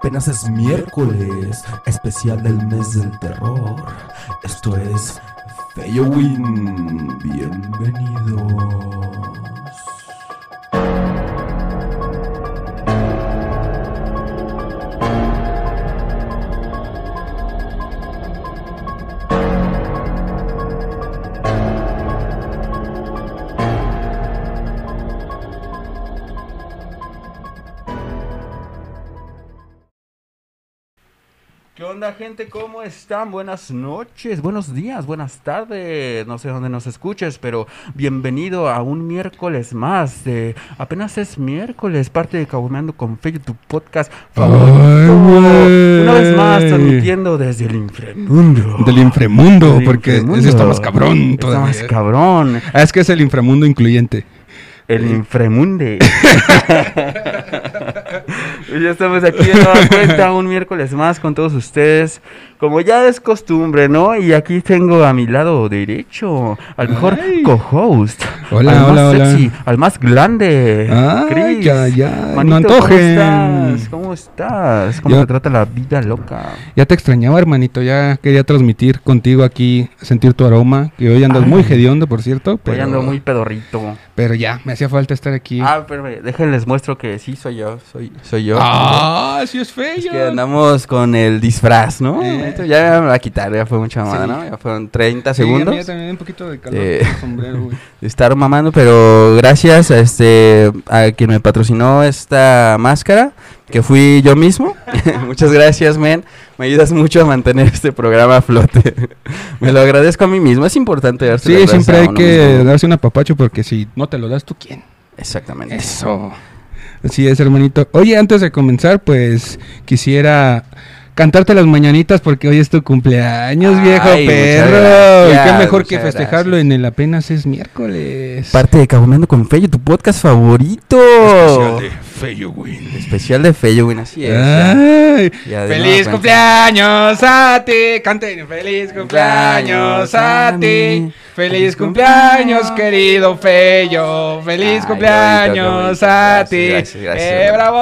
Apenas es miércoles, especial del mes del terror. Esto es Feyowin. Bienvenidos. Gente? ¿Cómo están? Buenas noches, buenos días, buenas tardes. No sé dónde nos escuches, pero bienvenido a un miércoles más. apenas es miércoles, parte de Cagumeando con Fe, tu podcast favorito. Una vez más, transmitiendo desde el inframundo. Del inframundo, Del porque inframundo. ese está más cabrón Está todavía. más cabrón. Ah, es que es el inframundo incluyente. El inframunde. Y ya estamos aquí de nueva cuenta, un miércoles más con todos ustedes. Como ya es costumbre, ¿no? Y aquí tengo a mi lado derecho al mejor co-host. Hola, al hola, más hola. sexy, al más grande. Ay, Chris. ya, ya, no. ¿Cómo estás? ¿Cómo estás? ¿Cómo Ya- te trata la vida loca? Ya te extrañaba, hermanito. Ya quería transmitir contigo aquí, sentir tu aroma. Que hoy andas muy hediondo, por cierto. Pero Pero, ando muy pedorrito. pero ya, me hacía falta estar aquí. Ah, pero déjenles muestro que sí soy yo. Soy, soy yo. Ah, sí es feo. Es que andamos con el disfraz, ¿no? Eh. Ya me va a quitar, ya fue mucha mamada, Sí. ¿no? Ya fueron 30 Sí, a mí segundos ya también un poquito de calor Eh. sombrero, güey. de estar mamando, pero gracias a este a quien me patrocinó esta máscara, que fui yo mismo. Muchas gracias, men. Me ayudas mucho a mantener este programa a flote. me lo agradezco a mí mismo. Es importante darse Sí, siempre hay que mismo. darse un apapacho porque si no te lo das tú, ¿quién? Exactamente. Eso. Así es, hermanito. Oye, antes de comenzar, pues quisiera cantarte las mañanitas porque hoy es tu cumpleaños, Ay, viejo perro. Y gracias, qué mejor que festejarlo gracias. en el apenas es miércoles. Parte de Cagumeando con Fello, tu podcast favorito. Feyo, güey. Especial de Fello, güey, así es. Ay. Ya de Feliz cumpleaños a ti. Canten. Feliz cumpleaños a ti. Feliz cumpleaños, querido Feyo. Feliz Ay, cumpleaños bonito, a ti. Gracias, gracias, ¡Eh, bravo!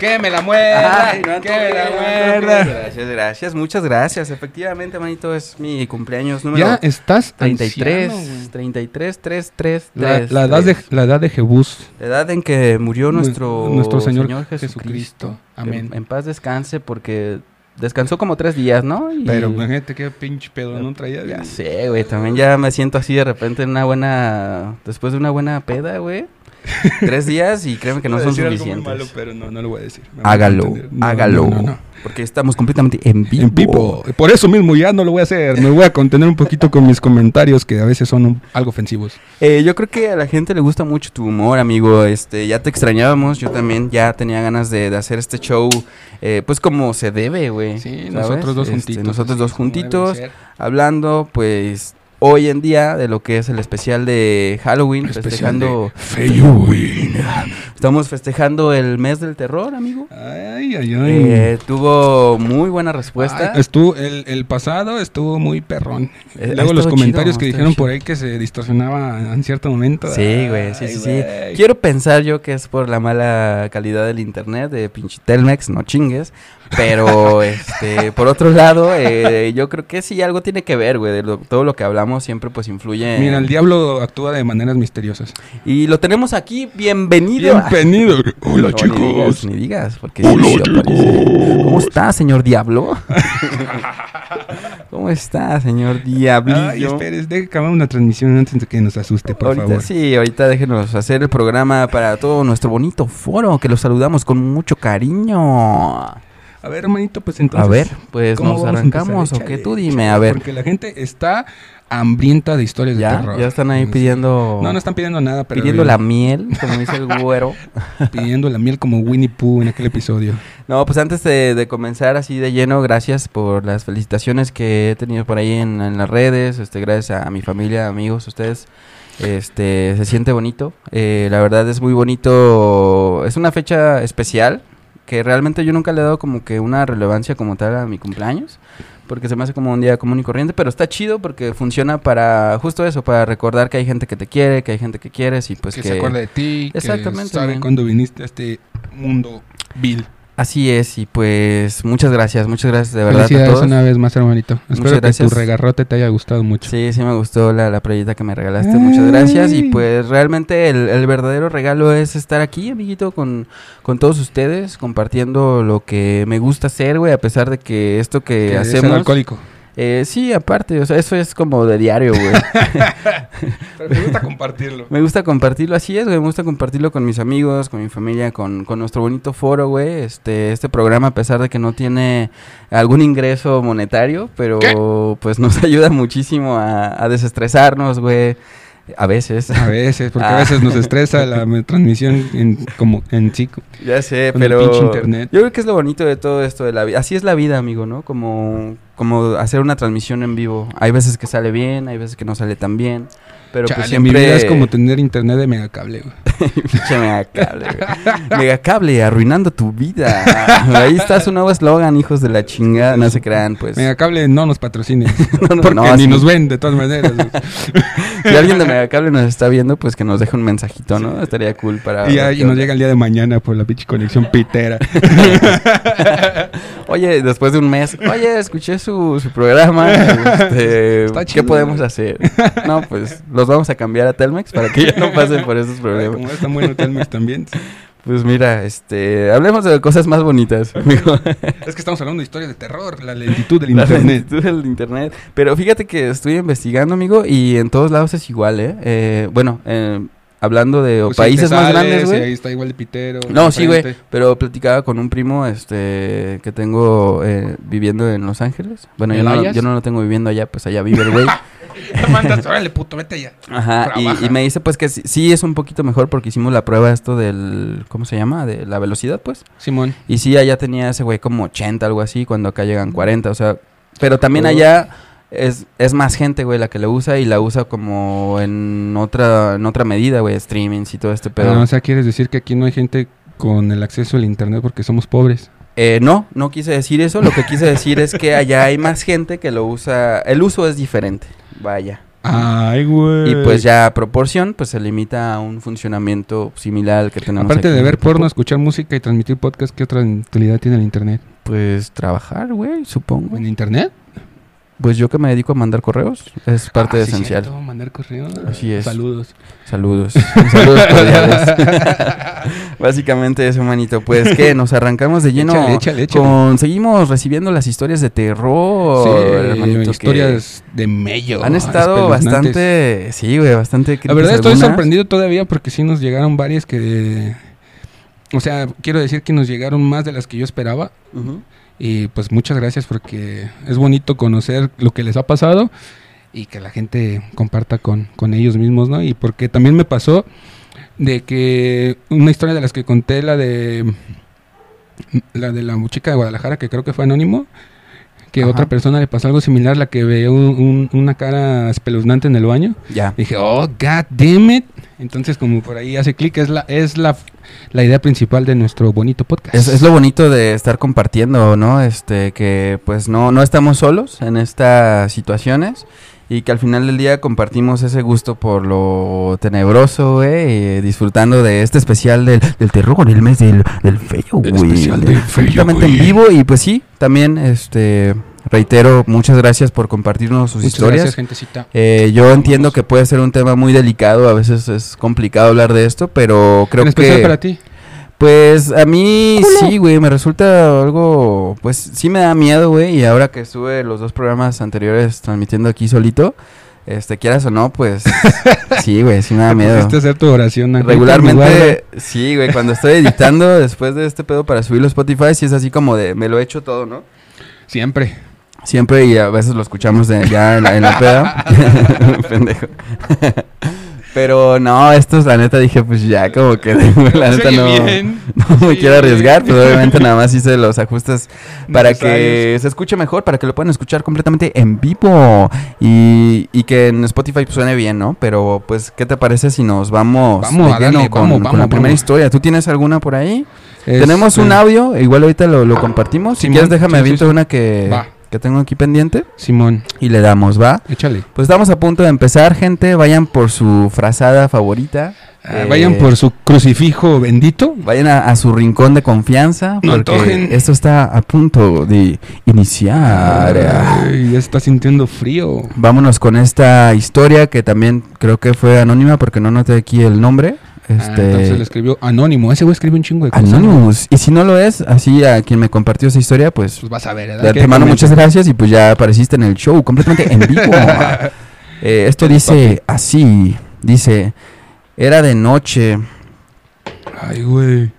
Que me la muerda. Ay, no que me la muerda. Gracias, gracias, muchas gracias. Efectivamente, manito, es mi cumpleaños número Ya estás 33, anciano, güey. 33, 3, 3, La, 3. la edad de, la edad de Jebús. La edad en que murió nuestro, nuestro Señor, Jesucristo. Amén. En paz descanse porque descansó como tres días, ¿no? Y- Pero imagínate qué pinche pedo no traía. Ya sé, güey, también ya me siento así de repente en una buena... Después de una buena peda, güey. Tres días y créeme que no son decir algo muy suficientes. malo, pero no, no lo voy a decir. Me Hágalo. No, hágalo. no. Porque estamos completamente en vivo. En vivo. Por eso mismo ya no lo voy a hacer. Me voy a contener un poquito con mis comentarios que a veces son un- algo ofensivos. Eh, yo creo que a la gente le gusta mucho tu humor, amigo. Este, ya te extrañábamos. Yo también ya tenía ganas de, de hacer este show, eh, pues como se debe, güey. Sí, ¿sabes? nosotros dos Este, juntitos. nosotros dos juntitos, hablando, pues hoy en día de lo que es el especial de Halloween, Especial festejando. Estamos festejando el mes del terror, amigo. Ay, ay, ay. Eh, tuvo muy buena respuesta. Ay, estuvo, el, el pasado estuvo muy perrón. Eh, Luego los comentarios chido, que dijeron por ahí que se distorsionaba en cierto momento. Sí, güey, sí, Ay, sí. Quiero pensar yo que es por la mala calidad del internet de pinche Telmex, no chingues. Pero, este, por otro lado, eh, yo creo que sí algo tiene que ver, güey. De lo- todo lo que hablamos siempre pues influye. en- Mira, el diablo actúa de maneras misteriosas. Y lo tenemos aquí, bienvenido. Bienvenido. Hola, No, chicos. Ni digas, ni digas, porque Hola, sí, chicos. aparece. ¿Cómo está, señor Diablo? ¿Cómo está, señor Diablillo? Ay, esperes, deje acabar una transmisión antes de que nos asuste, por ahorita favor. sí, ahorita déjenos hacer el programa para todo nuestro bonito foro, que los saludamos con mucho cariño. A ver, hermanito, pues entonces. a ver, pues ¿cómo nos a arrancamos o qué tú dime, a ver. Porque la gente está hambrienta de historias de terror. ya están ahí Sí. pidiendo No, no están pidiendo nada, pero. pidiendo la miel, como dice el güero. Pidiendo la miel como Winnie Pooh en aquel episodio. No, pues antes de, de comenzar así de lleno, gracias por las felicitaciones que he tenido por ahí en, en las redes, este, gracias a mi familia, amigos, ustedes. Este, se siente bonito. Eh, la verdad es muy bonito. Es una fecha especial que realmente yo nunca le he dado como que una relevancia como tal a mi cumpleaños. Porque se me hace como un día común y corriente, pero está chido porque funciona para justo eso, para recordar que hay gente que te quiere, que hay gente que quieres y pues que, que... se acuerda de ti. Exactamente, Que sabe cuándo viniste a este mundo Bill. Así es, y pues muchas gracias, muchas gracias de verdad a Felicidades todos. una vez más, hermanito. Espero que gracias. tu regarrote te haya gustado mucho. Sí, sí me gustó la, la playita que me regalaste, muchas gracias. Y pues realmente el, el verdadero regalo es estar aquí, amiguito, con, con todos ustedes, compartiendo lo que me gusta hacer, güey, a pesar de que esto que, Que es hacemos... alcohólico. Eh, sí, aparte, o sea, eso es como de diario, güey. Pero me gusta compartirlo. me gusta compartirlo, así es, güey, me gusta compartirlo con mis amigos, con mi familia, con, con nuestro bonito foro, güey. Este, este programa, a pesar de que no tiene algún ingreso monetario, pero ¿Qué? pues nos ayuda muchísimo a, a desestresarnos, güey. A veces. A veces, porque Ah. a veces nos estresa la transmisión en, como en sí. Ya sé, Con pero internet. yo creo que es lo bonito de todo esto de la vida. Así es la vida, amigo, ¿no? Como, como hacer una transmisión en vivo. Hay veces que sale bien, hay veces que no sale tan bien. Pero Chale, pues siempre... mi vida es como tener internet de megacable, güey. Pinche megacable, güey. Megacable, arruinando tu vida. Ahí está su nuevo eslogan, hijos de la chingada. No se crean, pues. Megacable no nos patrocine. No, no, porque no, ni sí. nos ven, de todas maneras. Si alguien de Megacable nos está viendo, pues que nos deje un mensajito, ¿no? Estaría cool para... y nos llega el día de mañana por la pinche conexión pitera. Oye, después de un mes, oye, escuché su, su programa. este, Está ¿Qué podemos hacer? No, pues los vamos a cambiar a Telmex para que ya no pasen por esos problemas. Como está bueno Telmex también. Pues mira, este, hablemos de cosas más bonitas, amigo. Es que estamos hablando de historias de terror, la lentitud del La internet. lentitud del internet. Pero fíjate que estoy investigando, amigo, y en todos lados es igual, ¿eh? Eh, bueno, eh, hablando de Pues si países más grandes, güey. ahí está igual de pitero. No, sí, güey. Pero platicaba con un primo este que tengo eh, viviendo en Los Ángeles. Bueno, yo ¿En no, yo no lo tengo viviendo allá, pues allá vive el güey. No mandas, órale, puto, vete allá. Ajá, y, me dice pues que sí, sí es un poquito mejor porque hicimos la prueba esto del, ¿cómo se llama? De la velocidad, pues. Simón. Y sí, allá tenía ese güey como 80, algo así, cuando acá llegan 40, o sea, pero también Oh. allá es, es más gente, güey, la que lo usa y la usa como en otra, en otra medida, güey, streamings y todo este pedo. Ah, o sea, quieres decir que aquí no hay gente con el acceso al internet porque somos pobres. Eh, no, no quise decir eso. Lo que quise decir es que allá hay más gente que lo usa. El uso es diferente. Vaya. Ay, güey. Y pues ya a proporción, pues se limita a un funcionamiento similar al que tenemos. Aparte aquí de ver porno, escuchar música y transmitir podcast, ¿qué otra utilidad tiene el internet? Pues trabajar, güey, supongo. ¿En internet? Pues yo que me dedico a mandar correos es parte Ah, sí, esencial. cierto, mandar correos. Así es. Saludos. Saludos. Saludos cordiales. Básicamente eso, manito. Pues que nos arrancamos de lleno. Échale, échale, échale. Con, seguimos recibiendo las historias de terror. Sí, hermanito, que historias de mello. Han estado bastante. Sí, güey, bastante. La verdad estoy sorprendido todavía porque sí nos llegaron varias que... O sea, quiero decir que nos llegaron más de las que yo esperaba. Y pues muchas gracias porque es bonito conocer lo que les ha pasado y que la gente comparta con, con ellos mismos, ¿no? Y porque también me pasó de que una historia de las que conté, la de la de la chica de Guadalajara, que creo que fue anónimo, que a otra persona le pasó algo similar, la que ve un- un- una cara espeluznante en el baño. Ya. Dije, oh, god damn it. Entonces, como por ahí hace clic, es la, es la, la idea principal de nuestro bonito podcast. Es, es lo bonito de estar compartiendo, ¿no? Este, que pues no, no estamos solos en estas situaciones y que al final del día compartimos ese gusto por lo tenebroso, güey, y disfrutando de este especial del, del terror, el mes del, del feo, güey. especial del feo, Completamente en vivo y pues sí, también, este, reitero, muchas gracias por compartirnos sus Muchas historias. gracias, gentecita. Eh, yo entiendo que puede ser un tema muy delicado, a veces es complicado hablar de esto, pero creo en especial que... para ti. Pues a mí sí, güey, me resulta algo, pues sí me da miedo, güey, y ahora que estuve los dos programas anteriores transmitiendo aquí solito, este, quieras o no, pues sí, güey, sí me da Te miedo. a hacer tu oración. Regularmente, sí, güey, cuando estoy editando después de este pedo para subirlo a Spotify, sí es así como de, me lo he hecho todo, ¿no? Siempre. Siempre y a veces lo escuchamos de- ya en la, en la peda. Pendejo. Pero no, estos la neta dije, pues ya como que la neta no, no me quiero arriesgar, pero obviamente nada más hice los ajustes para que se escuche mejor, para que lo puedan escuchar completamente en vivo y, y que en Spotify suene bien, ¿no? Pero pues, ¿qué te parece si nos vamos, Vamos de lleno con, vamos, con vamos, la primera historia? ¿Tú tienes alguna por ahí? Este, Tenemos un audio, igual ahorita lo, lo compartimos. Si Simón, quieres déjame sí, aviento sí. una que, Va. Que tengo aquí pendiente Simón, y le damos, ¿va? échale. Pues estamos a punto de empezar, gente. Vayan por su frazada favorita. Ah, Eh, vayan por su crucifijo bendito. Vayan a, a su rincón de confianza. No porque antojen. esto está a punto de iniciar. Ay, ya está sintiendo frío. Vámonos con esta historia que también creo que fue anónima porque no noté aquí el nombre. Ah, entonces Este. le escribió Anónimo. Ese güey escribe un chingo de cosas. Anonymous. Y si no lo es, así a quien me compartió esa historia, pues Pues vas a ver, ¿verdad? Que antemano comente. muchas gracias y pues ya apareciste en el show completamente en vivo. Eh, esto dice así, dice, era de noche, Ay, güey.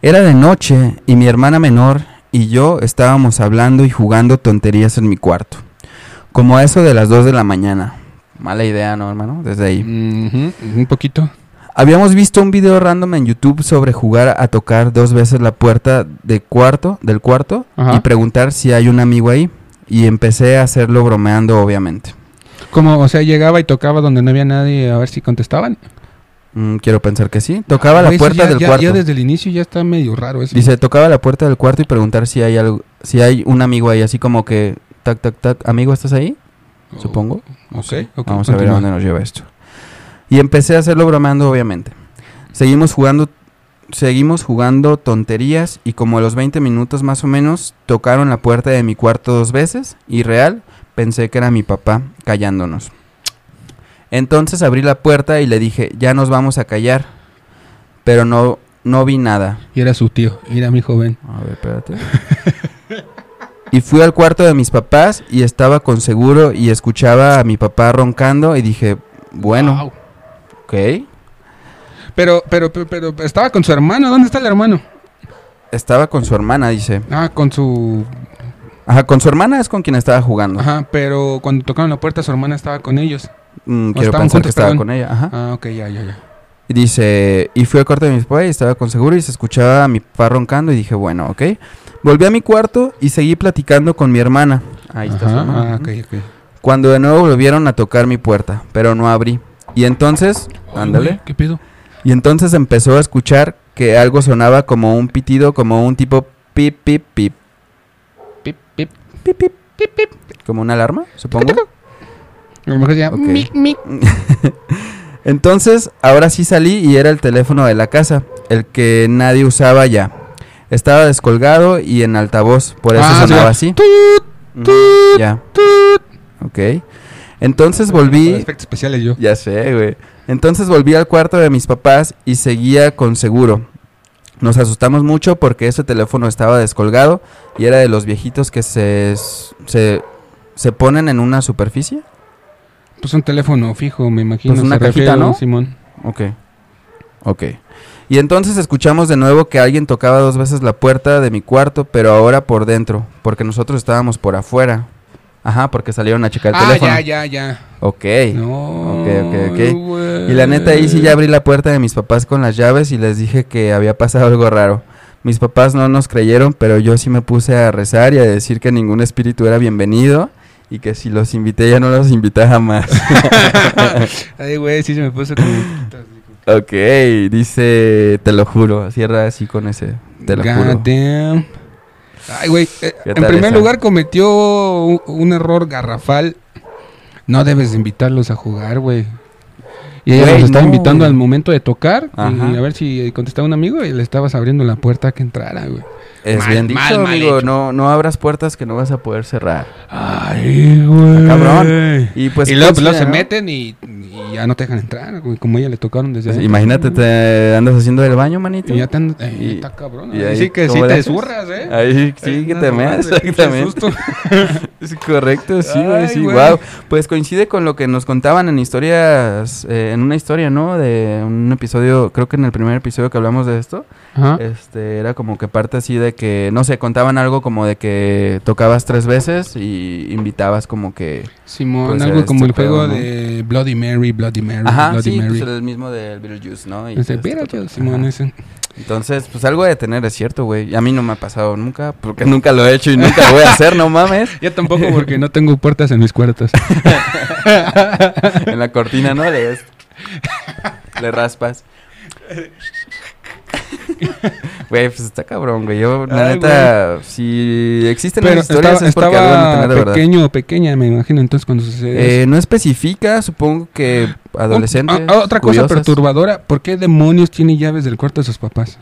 era de noche y mi hermana menor y yo estábamos hablando y jugando tonterías en mi cuarto, como a eso de las 2 de la mañana. Mala idea, ¿no, hermano? Desde ahí. Un poquito. Habíamos visto un video random en YouTube sobre jugar a tocar dos veces la puerta de cuarto, del cuarto Ajá. y preguntar si hay un amigo ahí. Y empecé a hacerlo bromeando, obviamente. Como, o sea, llegaba y tocaba donde no había nadie a ver si contestaban. Mm, quiero pensar que sí. Tocaba la puerta ya- del ya- cuarto. Ya desde el inicio ya está medio raro eso. Dice, tocaba la puerta del cuarto y preguntar si hay algo, si hay un amigo ahí, así como que, tac, tac, tac, amigo, ¿estás ahí? Oh, Supongo. Ok, ok, Vamos a ver a dónde nos lleva esto. Y empecé a hacerlo bromeando, obviamente. Seguimos jugando, seguimos jugando tonterías y como a los 20 minutos más o menos tocaron la puerta de mi cuarto dos veces y real pensé que era mi papá callándonos. Entonces abrí la puerta y le dije, ya nos vamos a callar, pero no, no vi nada. Y era su tío. Mira, mi joven. A ver, espérate. y fui al cuarto de mis papás y estaba con seguro y escuchaba a mi papá roncando y dije, bueno, Wow. Ok. Pero, pero, pero, pero, estaba con su hermano. ¿Dónde está el hermano? Estaba con su hermana, dice. Ah, con su. Ajá, con su hermana es con quien estaba jugando. Ajá, pero cuando tocaron la puerta, su hermana estaba con ellos. Mm, quiero pensar que estaba perdón. con ella. Ajá. Ah, ok, ya, ya, ya. Y dice, y fui al cuarto de mis papás y estaba con seguro y se escuchaba a mi papá roncando y dije, bueno, ok. Volví a mi cuarto y seguí platicando con mi hermana. Ahí está su hermana. Ah, ok, ok. Cuando de nuevo volvieron a tocar mi puerta, pero no abrí. Y entonces, ándale. ¿Qué pido? Y entonces empezó a escuchar que algo sonaba como un pitido, como un tipo pip, pip, pip. Pip, pip. Pip, pip, pip, pip. Como una alarma, supongo. A lo mejor. Mic, mic. Entonces, ahora sí salí y era el teléfono de la casa, el que nadie usaba ya. Estaba descolgado y en altavoz, por eso Ah, sonaba así. Tut, Ya. Ok. Entonces volví... Efectos especiales yo. Ya sé, güey. Entonces volví al cuarto de mis papás y seguía con seguro. Nos asustamos mucho porque ese teléfono estaba descolgado y era de los viejitos que se, se, se ponen en una superficie. Pues un teléfono fijo, me imagino. Pues una se cajita, refiere, ¿no? Simón. Ok. Ok. Y entonces escuchamos de nuevo que alguien tocaba dos veces la puerta de mi cuarto, pero ahora por dentro, porque nosotros estábamos por afuera. Ajá, porque salieron a checar el Ah, teléfono. ya, ya, ya. Ok. No. Ok, ok, ok. Y la neta ahí sí ya abrí la puerta de mis papás con las llaves y les dije que había pasado algo raro. Mis papás no nos creyeron, pero yo sí me puse a rezar y a decir que ningún espíritu era bienvenido y que si los invité ya no los invité jamás. Ay, güey, sí se me puso como. ok, dice, te lo juro, cierra así con ese, te lo God juro. damn. Ay, güey. eh, ¿Qué en primer esa? lugar cometió un, un error garrafal. No debes de invitarlos a jugar, güey. Y ella los estaba no, invitando al momento de tocar Ajá. y a ver si contestaba un amigo y le estabas abriendo la puerta a que entrara, güey. Es Mal, bien dicho, mal, amigo, no, no abras puertas que no vas a poder cerrar. Ay, güey. cabrón. Y pues, y luego, pues, luego se ¿no? meten y, y ya no te dejan entrar, güey. Como ella le tocaron desde Pues, imagínate, te andas haciendo el baño, manito. Y ya te andas- eh, está cabrón. y ahí ahí, sí que sí ¿cómo le te zurras, ¿eh? Ahí sí que te meas, exactamente. Es correcto, sí, güey, sí, güey. wow. Pues coincide con lo que nos contaban en historias, eh, en una historia, ¿no? De un episodio, creo que en el primer episodio que hablamos de esto, Ajá. este, era como que parte así de que, no sé, contaban algo como de que tocabas tres veces y invitabas como que... Simón, Pues, algo este como el pedo, juego ¿no? de Bloody Mary, Bloody Mary, Ajá, Bloody sí, Mary. pues el mismo del Beetlejuice, ¿no? Y Ese, este, Beetlejuice. Simón, ese. Entonces, pues algo de tener es cierto, güey. A mí no me ha pasado nunca, porque nunca lo he hecho y nunca lo voy a hacer, no mames. Yo tampoco porque no tengo puertas en mis cuartos. en la cortina, ¿no? Le, le raspas. Güey, pues está cabrón, güey. Yo, la Ay, neta, si existen Pero las historias estaba, es porque algo tener de pequeño o pequeña, me imagino, entonces cuando sucede Eh, no especifica, supongo que adolescentes. Un- ah, otra cosa curiosas. perturbadora, ¿por qué demonios tiene llaves del cuarto de sus papás?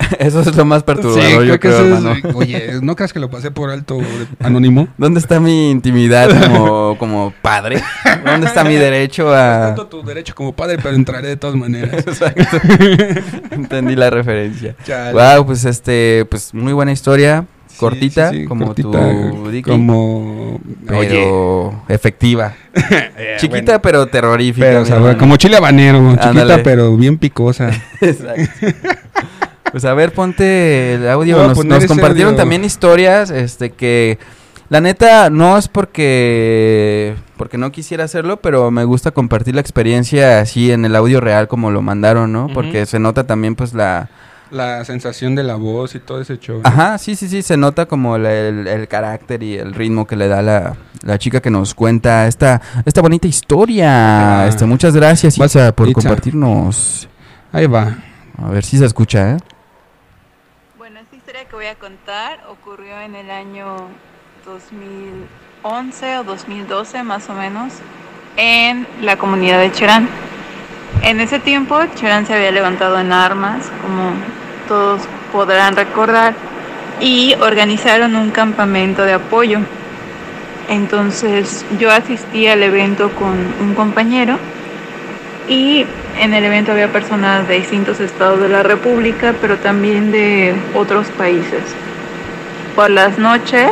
Eso es lo más perturbador, Sí, yo creo que creo, eso es-. Oye, ¿no creas que lo pasé por alto anónimo? ¿Dónde está mi intimidad como, como padre? ¿Dónde está mi derecho a...? Tanto tu derecho como padre, pero entraré de todas maneras. Exacto. Entendí la referencia. Chale. Wow, pues este, pues muy buena historia, Sí, cortita, sí, como cortita, tu Dicky, Como... pero efectiva. Eh, Chiquita bueno, pero terrorífica. pero sabor- hermano. como chile habanero, chiquita Ándale. pero bien picosa. Exacto. Pues a ver, ponte el audio. Nos, compartieron audio. también historias, este que la neta no es porque porque no quisiera hacerlo, pero me gusta compartir la experiencia así en el audio real como lo mandaron, ¿no? Porque se nota también pues la La sensación de la voz y todo ese show. Ajá, sí, sí, sí, se nota como el, el- el carácter y el ritmo que le da la, la chica que nos cuenta esta, esta bonita historia. Ah. Este, muchas gracias, por Itza. compartirnos. Ahí va. A ver si se escucha, ¿eh? Que voy a contar ocurrió en el año 2011 o 2012 más o menos en la comunidad de Cherán. En ese tiempo Cherán se había levantado en armas, como todos podrán recordar, y organizaron un campamento de apoyo. Entonces yo asistí al evento con un compañero y en el evento había personas de distintos estados de la República, pero también de otros países. Por las noches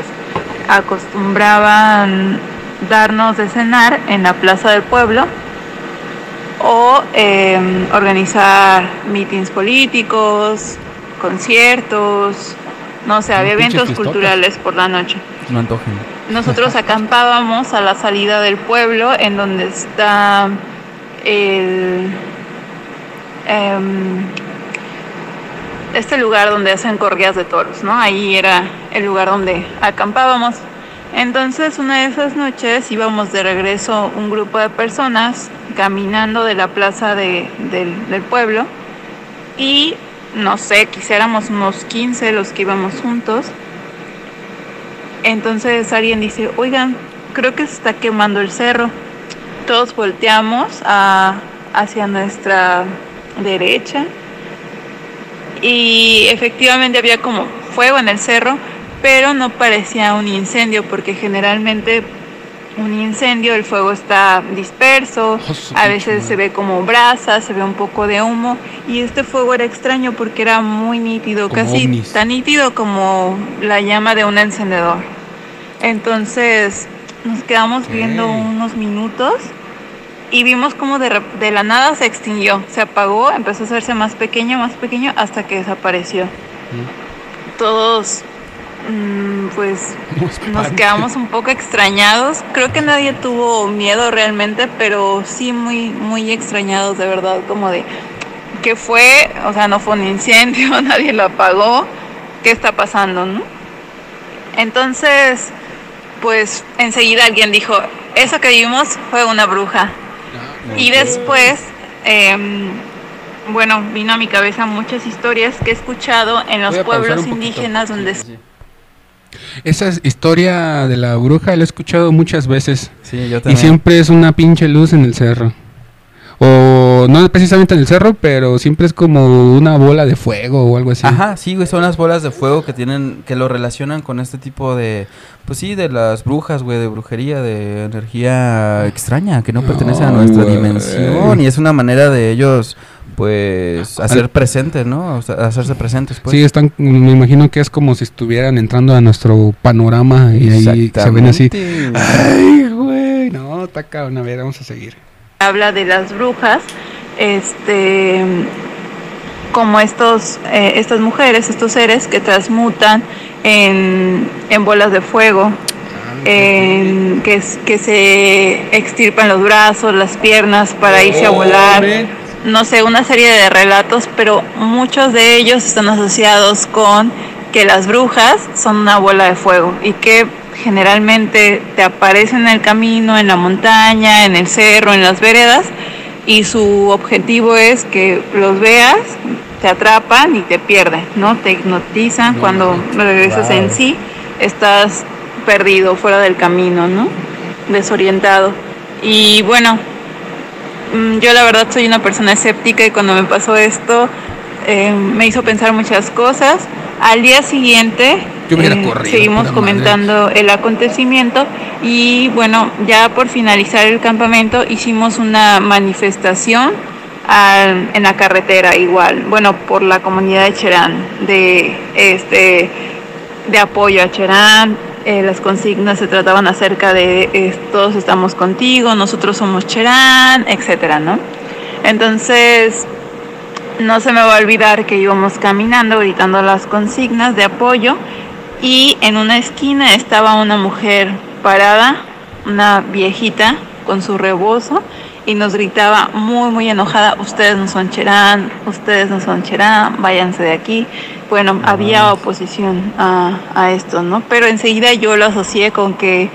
acostumbraban darnos de cenar en la plaza del pueblo o eh, organizar mítines políticos, conciertos, no sé, había eventos culturales por la noche. No antojen. Nosotros acampábamos a la salida del pueblo en donde está el em, este lugar donde hacen corridas de toros, ¿no? Ahí era el lugar donde acampábamos. Entonces, una de esas noches íbamos de regreso un grupo de personas caminando de la plaza de- del, pueblo y no sé, quisiéramos unos 15 los que íbamos juntos. Entonces alguien dice, oigan, creo que se está quemando el cerro. Todos volteamos a- hacia nuestra derecha y efectivamente había como fuego en el cerro, pero no parecía un incendio porque generalmente un incendio el fuego está disperso, Oh, a veces se ve como brasa, se ve un poco de humo y este fuego era extraño porque era muy nítido, Como casi ovnis. tan nítido como la llama de un encendedor. Entonces nos quedamos viendo unos minutos y vimos como de, de la nada se extinguió, se apagó, empezó a hacerse más pequeño, más pequeño hasta que desapareció. Todos mm, pues nos quedamos un poco extrañados. Creo que nadie tuvo miedo realmente, pero sí muy muy extrañados de verdad, como de qué fue, o sea, no fue un incendio, nadie lo apagó, ¿qué está pasando, no? Entonces, pues enseguida alguien dijo, eso que vimos fue una bruja. Y después, em, bueno, vino a mi cabeza muchas historias que he escuchado en los pueblos indígenas donde Esa es- historia de la bruja la he escuchado muchas veces. Sí, yo Y también. siempre es una pinche luz en el cerro. O no precisamente en el cerro, pero siempre es como una bola de fuego o algo así. Ajá, sí, güey, son las bolas de fuego que tienen, que lo relacionan con este tipo de, pues sí, de las brujas, güey, de brujería, de energía extraña que no pertenece a Ay, nuestra dimensión y es una manera de ellos, pues, hacer presentes, ¿no? O sea, hacerse presentes, pues. Sí, están, me imagino que es como si estuvieran entrando a nuestro panorama y ahí se ven así. Ay, güey, no, está cabrón. A ver, vamos a seguir. Habla de las brujas, este, como estos, eh, estas mujeres, estos seres que transmutan en, en bolas de fuego, en, que, que se extirpan los brazos, las piernas para irse a volar. No sé, una serie de relatos, pero muchos de ellos están asociados con que las brujas son una bola de fuego y que generalmente te aparecen en el camino, en la montaña, en el cerro, en las veredas y su objetivo es que los veas, te atrapan y te pierden, ¿no? Te hipnotizan. Cuando regresas en sí, estás perdido, fuera del camino, ¿no? Desorientado. Y bueno, mm, yo la verdad soy una persona escéptica y cuando me pasó esto eh, me hizo pensar muchas cosas. Al día siguiente eh, corrido, seguimos comentando el acontecimiento y bueno, ya por finalizar el campamento hicimos una manifestación al- en la carretera igual, bueno, por la comunidad de Cherán, de este de apoyo a Cherán. eh, las consignas se trataban acerca de eh, todos estamos contigo, nosotros somos Cherán, etcétera, ¿no? Entonces, no se me va a olvidar que íbamos caminando gritando las consignas de apoyo y en una esquina estaba una mujer parada, una viejita con su rebozo y nos gritaba muy muy enojada, ustedes no son Cherán, ustedes no son Cherán, váyanse de aquí. Bueno, había oposición a, a esto, ¿no? Pero enseguida yo lo asocié con que,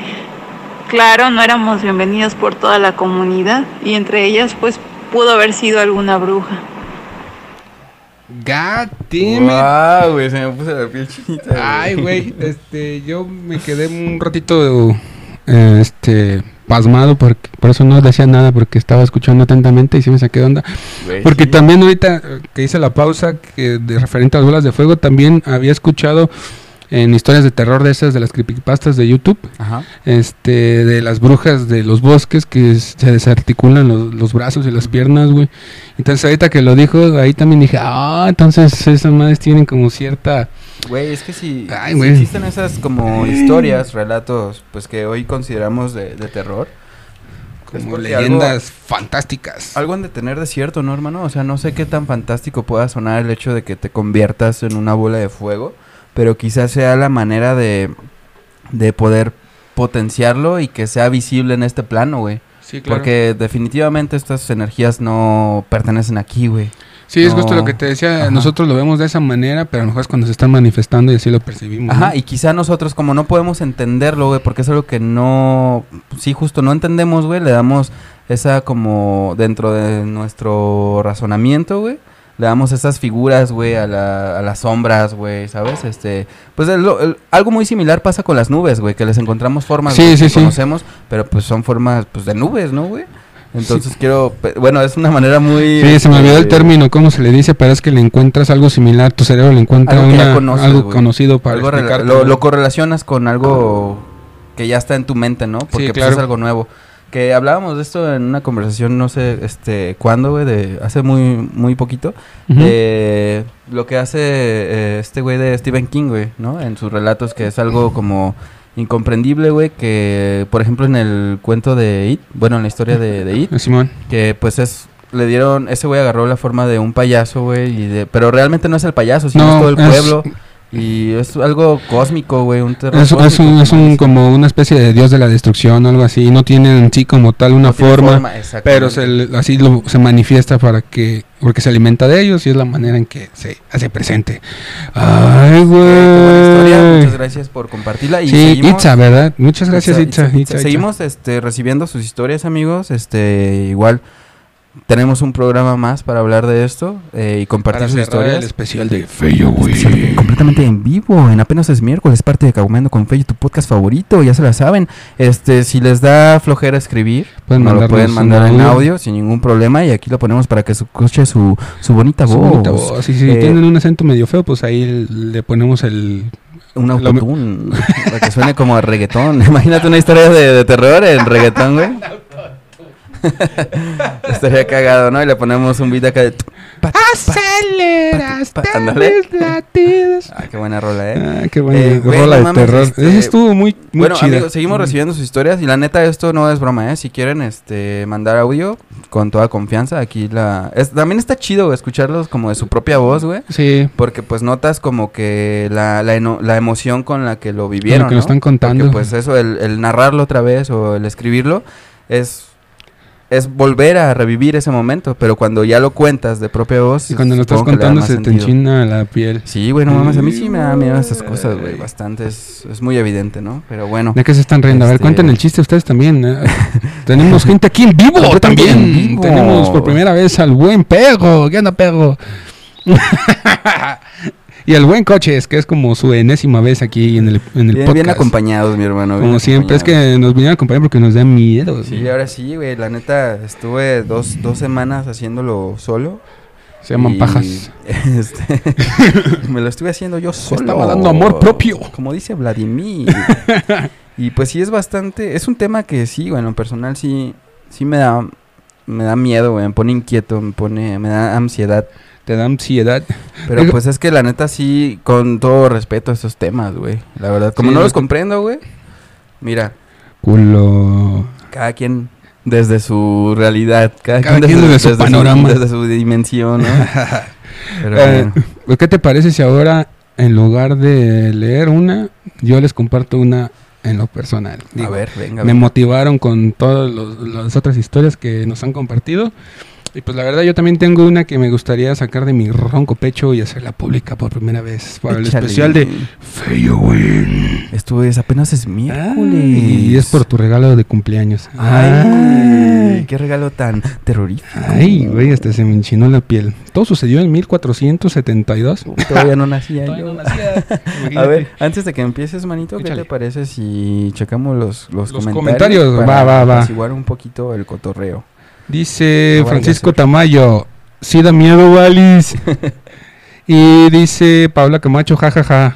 claro, no éramos bienvenidos por toda la comunidad y entre ellas pues pudo haber sido alguna bruja. God damn it. Wow, güey, se me puso la piel chinita. Ay, güey, este, yo me quedé un ratito, eh, este, pasmado, porque, por eso no decía nada, porque estaba escuchando atentamente y sí me saqué de onda. Güey, Porque sí. también ahorita que hice la pausa que de referente a las bolas de fuego, también había escuchado en historias de terror de esas de las creepypastas de YouTube, Ajá. este, de las brujas de los bosques que se desarticulan los, los brazos y las piernas, güey. Entonces ahorita que lo dijo, ahí también dije, ah, entonces esas madres tienen como cierta... Güey, es que si, Ay, si güey. existen esas como historias, relatos, pues que hoy consideramos de, de terror. como leyendas fantásticas. Algo, algo han de tener de cierto, ¿no, hermano? O sea, no sé qué tan fantástico pueda sonar el hecho de que te conviertas en una bola de fuego, pero quizás sea la manera de, de poder potenciarlo y que sea visible en este plano, güey. Sí, Porque definitivamente estas energías no pertenecen aquí, güey. Sí, es justo lo que te decía. Ajá. Nosotros lo vemos de esa manera, pero a lo mejor es cuando se están manifestando y así lo percibimos. Ajá, ¿no? y quizá nosotros como no podemos entenderlo, güey, porque es algo que no, sí, justo no entendemos, güey, le damos esa como dentro de nuestro razonamiento, güey, le damos esas figuras, güey, a, la- a las sombras, güey, ¿sabes? Este, pues el- el- algo muy similar pasa con las nubes, güey, que les encontramos formas Sí, sí, que sí. conocemos, pero pues son formas, pues, de nubes, ¿no, güey? Entonces quiero, bueno, es una manera muy... Sí, se me olvidó el eh, término, cómo se le dice, pero es que le encuentras algo similar, tu cerebro le encuentra Algo una- conoces, algo conocido para algo lo, lo correlacionas con algo que ya está en tu mente, ¿no? Porque pues, claro. es algo nuevo. Que hablábamos de esto en una conversación, no sé, este, cuándo, güey, de hace muy, muy poquito, de lo que hace eh, este güey de Stephen King, güey, ¿no? En sus relatos, que es algo como incomprendible, güey, que, por ejemplo, en el cuento de It, bueno, en la historia de, de It, Simón. que pues es le dieron ese güey agarró la forma de un payaso güey y de pero realmente no es el payaso sino No, es todo el es- pueblo y es algo cósmico güey un terror Es, un, es como un como una especie de dios de la destrucción algo así. No tiene en sí como tal una No forma, pero se, así lo, se manifiesta para que porque se alimenta de ellos y es la manera en que se hace presente. Ay, güey. muchas gracias por compartirla y Sí, seguimos Itza, ¿verdad? Muchas gracias, Itza, Itza. Itza, Itza, Itza. seguimos este recibiendo sus historias amigos este igual tenemos un programa más para hablar de esto eh, y compartir para sus historias el especial de Feyo, güey. Completamente en vivo, en apenas es miércoles, parte de Cagumeando con Feyo, tu podcast favorito, ya se la saben. Este, si les da flojera escribir, Pueden nos lo pueden mandar en audio. sin ningún problema y aquí lo ponemos para que escuche su, su bonita Su voz. bonita voz. Y si Eh, tienen un acento medio feo, pues ahí le ponemos el... Un autotune, para que suene como a reggaetón. Imagínate una historia de, de terror en reggaetón, güey. Estaría cagado, ¿no? Y le ponemos un beat acá de... Aceleras latidos. Ah, qué buena rola, ¿eh? Ah, qué buena Eh, rola de terror. este, Esa estuvo muy, muy Bueno, chida. amigos, seguimos recibiendo sus historias y la neta esto no es broma, ¿eh? Si quieren este mandar audio con toda confianza, aquí la es, también está chido güey, escucharlos como de su propia voz, güey, Sí, porque pues notas como que la, la, eno- la emoción con la que lo vivieron, que nos ¿no? están contando. Porque pues eso el, el narrarlo otra vez o el escribirlo es es volver a revivir ese momento, pero cuando ya lo cuentas de propia voz, y cuando lo estás contando se te enchina la piel. Sí, güey, no mames, a mí sí me da miedo esas Ay. cosas, güey, bastante, es, es muy evidente, ¿no? Pero bueno. ¿De qué se están riendo? A ver, Este- cuenten el chiste ustedes también. ¿eh? Tenemos gente aquí en vivo Completamente también. en vivo. Tenemos por primera vez al buen Pego. ¿Qué onda, Pego? y el buen Coches, que es como su enésima vez aquí en el, en el Bien, podcast. bien acompañados, mi hermano. Como siempre, es que nos vinieron a acompañar porque nos da miedo. Sí, ahora sí, güey. La neta, estuve dos, dos semanas haciéndolo solo. Se llaman y, pajas. este, me lo estuve haciendo yo solo. estaba dando amor propio. Como dice Vladimir. y pues sí es bastante... Es un tema que sí, bueno, en personal sí, sí me da... Me da miedo, güey. Me pone inquieto, me pone... Me da ansiedad. Te da ansiedad. Pero pues es que la neta sí, con todo respeto a esos temas, güey. La verdad, como Sí, no lo los que- comprendo, güey. Mira, Culo. cada quien desde su realidad, cada, Cada quien, quien desde, desde su panorama. desde su dimensión, ¿no? Pero Eh, bueno. pues, ¿Qué te parece si ahora, en lugar de leer una, yo les comparto una en lo personal? a Digo, ver, venga. me venga. motivaron con todas las otras historias que nos han compartido. Y pues la verdad yo también tengo una que me gustaría sacar de mi ronco pecho y hacerla pública por primera vez para el especial de Feyowin. Esto es apenas es miércoles. Y es por tu regalo de cumpleaños. Ay, qué regalo tan terrorífico. Ay, güey, hasta se me enchinó la piel. Todo sucedió en 1472. Todavía no nacía Todavía yo. no nacía. A ver, antes de que empieces, manito, ¿qué te parece si checamos los, los, Los comentarios? comentarios, para va, va, va. apaciguar un poquito el cotorreo. Dice No Francisco. Tamayo, sí da miedo, Valis. y dice Paula Camacho, jajaja.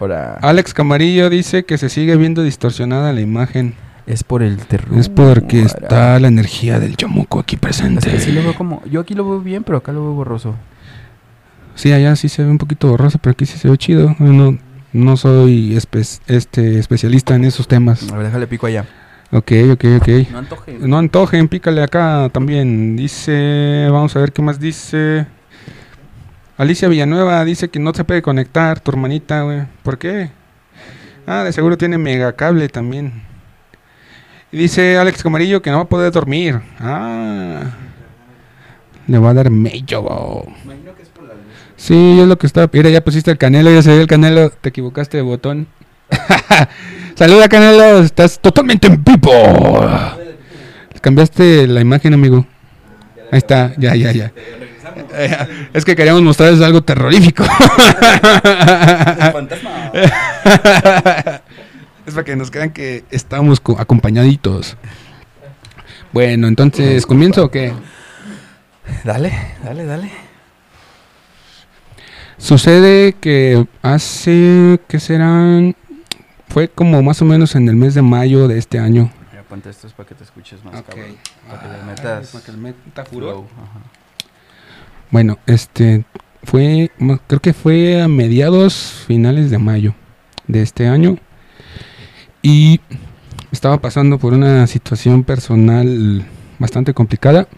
Ahora, Alex Camarillo dice que se sigue viendo distorsionada la imagen. es por el terror. Es porque Ahora. está la energía del chamuco aquí Es presente. que sí lo veo como... Yo aquí lo veo bien, pero acá lo veo borroso. Sí, allá sí se ve un poquito borroso, pero aquí sí se ve chido. No, no soy espe- este, especialista en esos temas. A ver, déjale pico allá. Ok, ok, ok. No antoje. No antojen, pícale acá también. Dice, vamos a ver qué más dice. Alicia Villanueva dice que no se puede conectar tu hermanita, güey. ¿Por qué? Ah, de seguro tiene mega cable también. Y dice Alex Camarillo que no va a poder dormir. Ah. Le va a dar mello. Sí, es lo que está. Mira, ya pusiste el canelo, ya se ve el canelo. Te equivocaste de botón. Saluda, Canelo. Estás totalmente en vivo. Cambiaste la imagen, amigo. Ahí está, ya, ya, ya. Es que queríamos mostrarles algo terrorífico. es para que nos crean que estamos co- acompañaditos. Bueno, entonces, ¿comienzo o qué? Dale, dale, dale. Sucede que hace, ¿qué serán? Fue como más o menos en el mes de mayo de este año. Mira, ponte estos para que te escuches más, Ok. cabrón. Para que le Ah, metas para que le meta flow. Bueno, este fue, creo que fue a mediados finales de mayo de este año y estaba pasando por una situación personal bastante complicada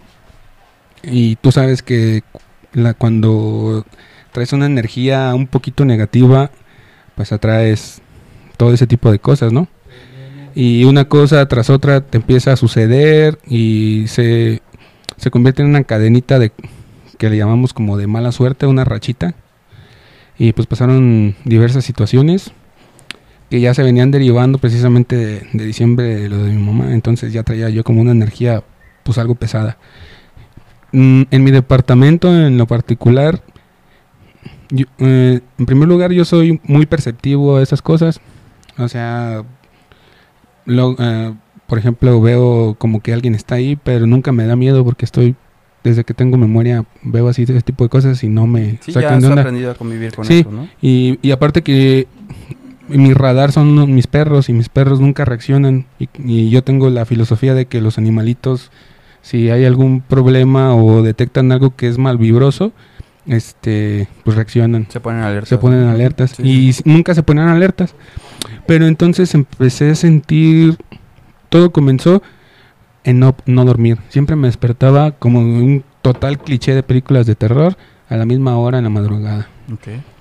y tú sabes que la, cuando traes una energía un poquito negativa, pues atraes todo ese tipo de cosas, ¿no? Y una cosa tras otra te empieza a suceder y se, se convierte en una cadenita de que le llamamos como de mala suerte, una rachita. Y pues pasaron diversas situaciones que ya se venían derivando precisamente de, diciembre de lo de mi mamá. Entonces ya traía yo como una energía pues algo pesada. Mm, En mi departamento en lo particular, yo, eh, en primer lugar yo soy muy perceptivo a esas cosas. O sea, lo- eh, por ejemplo veo como que alguien está ahí, pero nunca me da miedo porque estoy desde que tengo memoria veo así ese tipo de cosas y no me Sí, ya has de onda. aprendido a convivir con Sí. eso, ¿no? Y, y aparte que mi radar son mis perros y mis perros nunca reaccionan. Y, y yo tengo la filosofía de que los animalitos, si hay algún problema o detectan algo que es mal vibroso, este, pues reaccionan. Se ponen alertas. Se ponen alertas. Sí, y nunca se ponían alertas. Pero entonces empecé a sentir, todo comenzó en no, no dormir. Siempre me despertaba como un total cliché de películas de terror a la misma hora en la madrugada.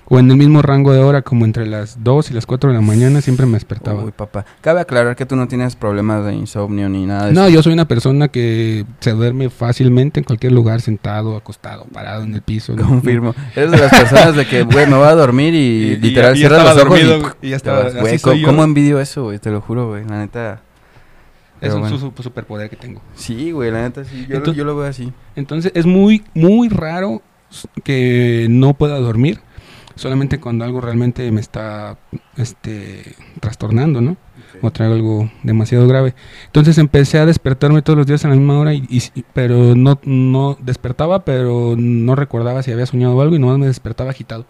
O en el mismo rango de hora, como entre las 2 y las 4 de la mañana, siempre me despertaba. Uy, papá. Cabe aclarar que tú no tienes problemas de insomnio ni nada de no, eso. yo soy una persona que se duerme fácilmente en cualquier lugar, sentado, acostado, parado en el piso. ¿no? Confirmo. Eres de las personas de que, güey, me voy a dormir y, Y- y- literal y cierras los ojos dormido, y, güey, y ya estaba-. Güey, ¿cómo, envidio eso, güey? Te lo juro, güey. La neta. Es Pero un bueno. su- su- superpoder que tengo. Sí, güey, la neta sí. Yo, lo, Entonces- yo lo veo así. Entonces es muy, muy raro que no pueda dormir solamente cuando algo realmente me está este, trastornando, ¿no? O traigo algo demasiado grave. Entonces empecé a despertarme todos los días a la misma hora, y, y- pero no, no despertaba, pero no recordaba si había soñado algo y nomás me despertaba agitado.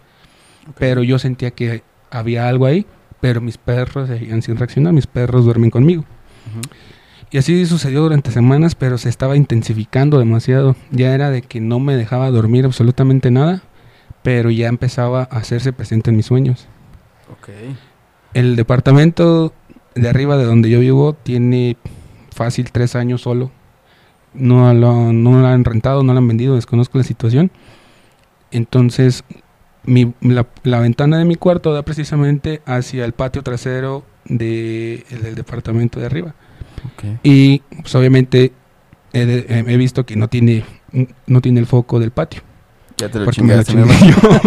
Pero yo sentía que había algo ahí, pero mis perros seguían sin reaccionar, mis perros duermen conmigo. Y así sucedió durante semanas, pero se estaba intensificando demasiado. Ya era de que no me dejaba dormir absolutamente nada, pero ya empezaba a hacerse presente en mis sueños. Ok. El departamento de arriba de donde yo vivo tiene fácil tres años solo. No lo, no lo han rentado, no lo han vendido, desconozco la situación. Entonces, mi- la, la ventana de mi cuarto da precisamente hacia el patio trasero de- del departamento de arriba. Ok. Y pues obviamente he- he visto que no tiene, no tiene el foco del patio. Ya te lo Porque me lo chingaste, chingué yo.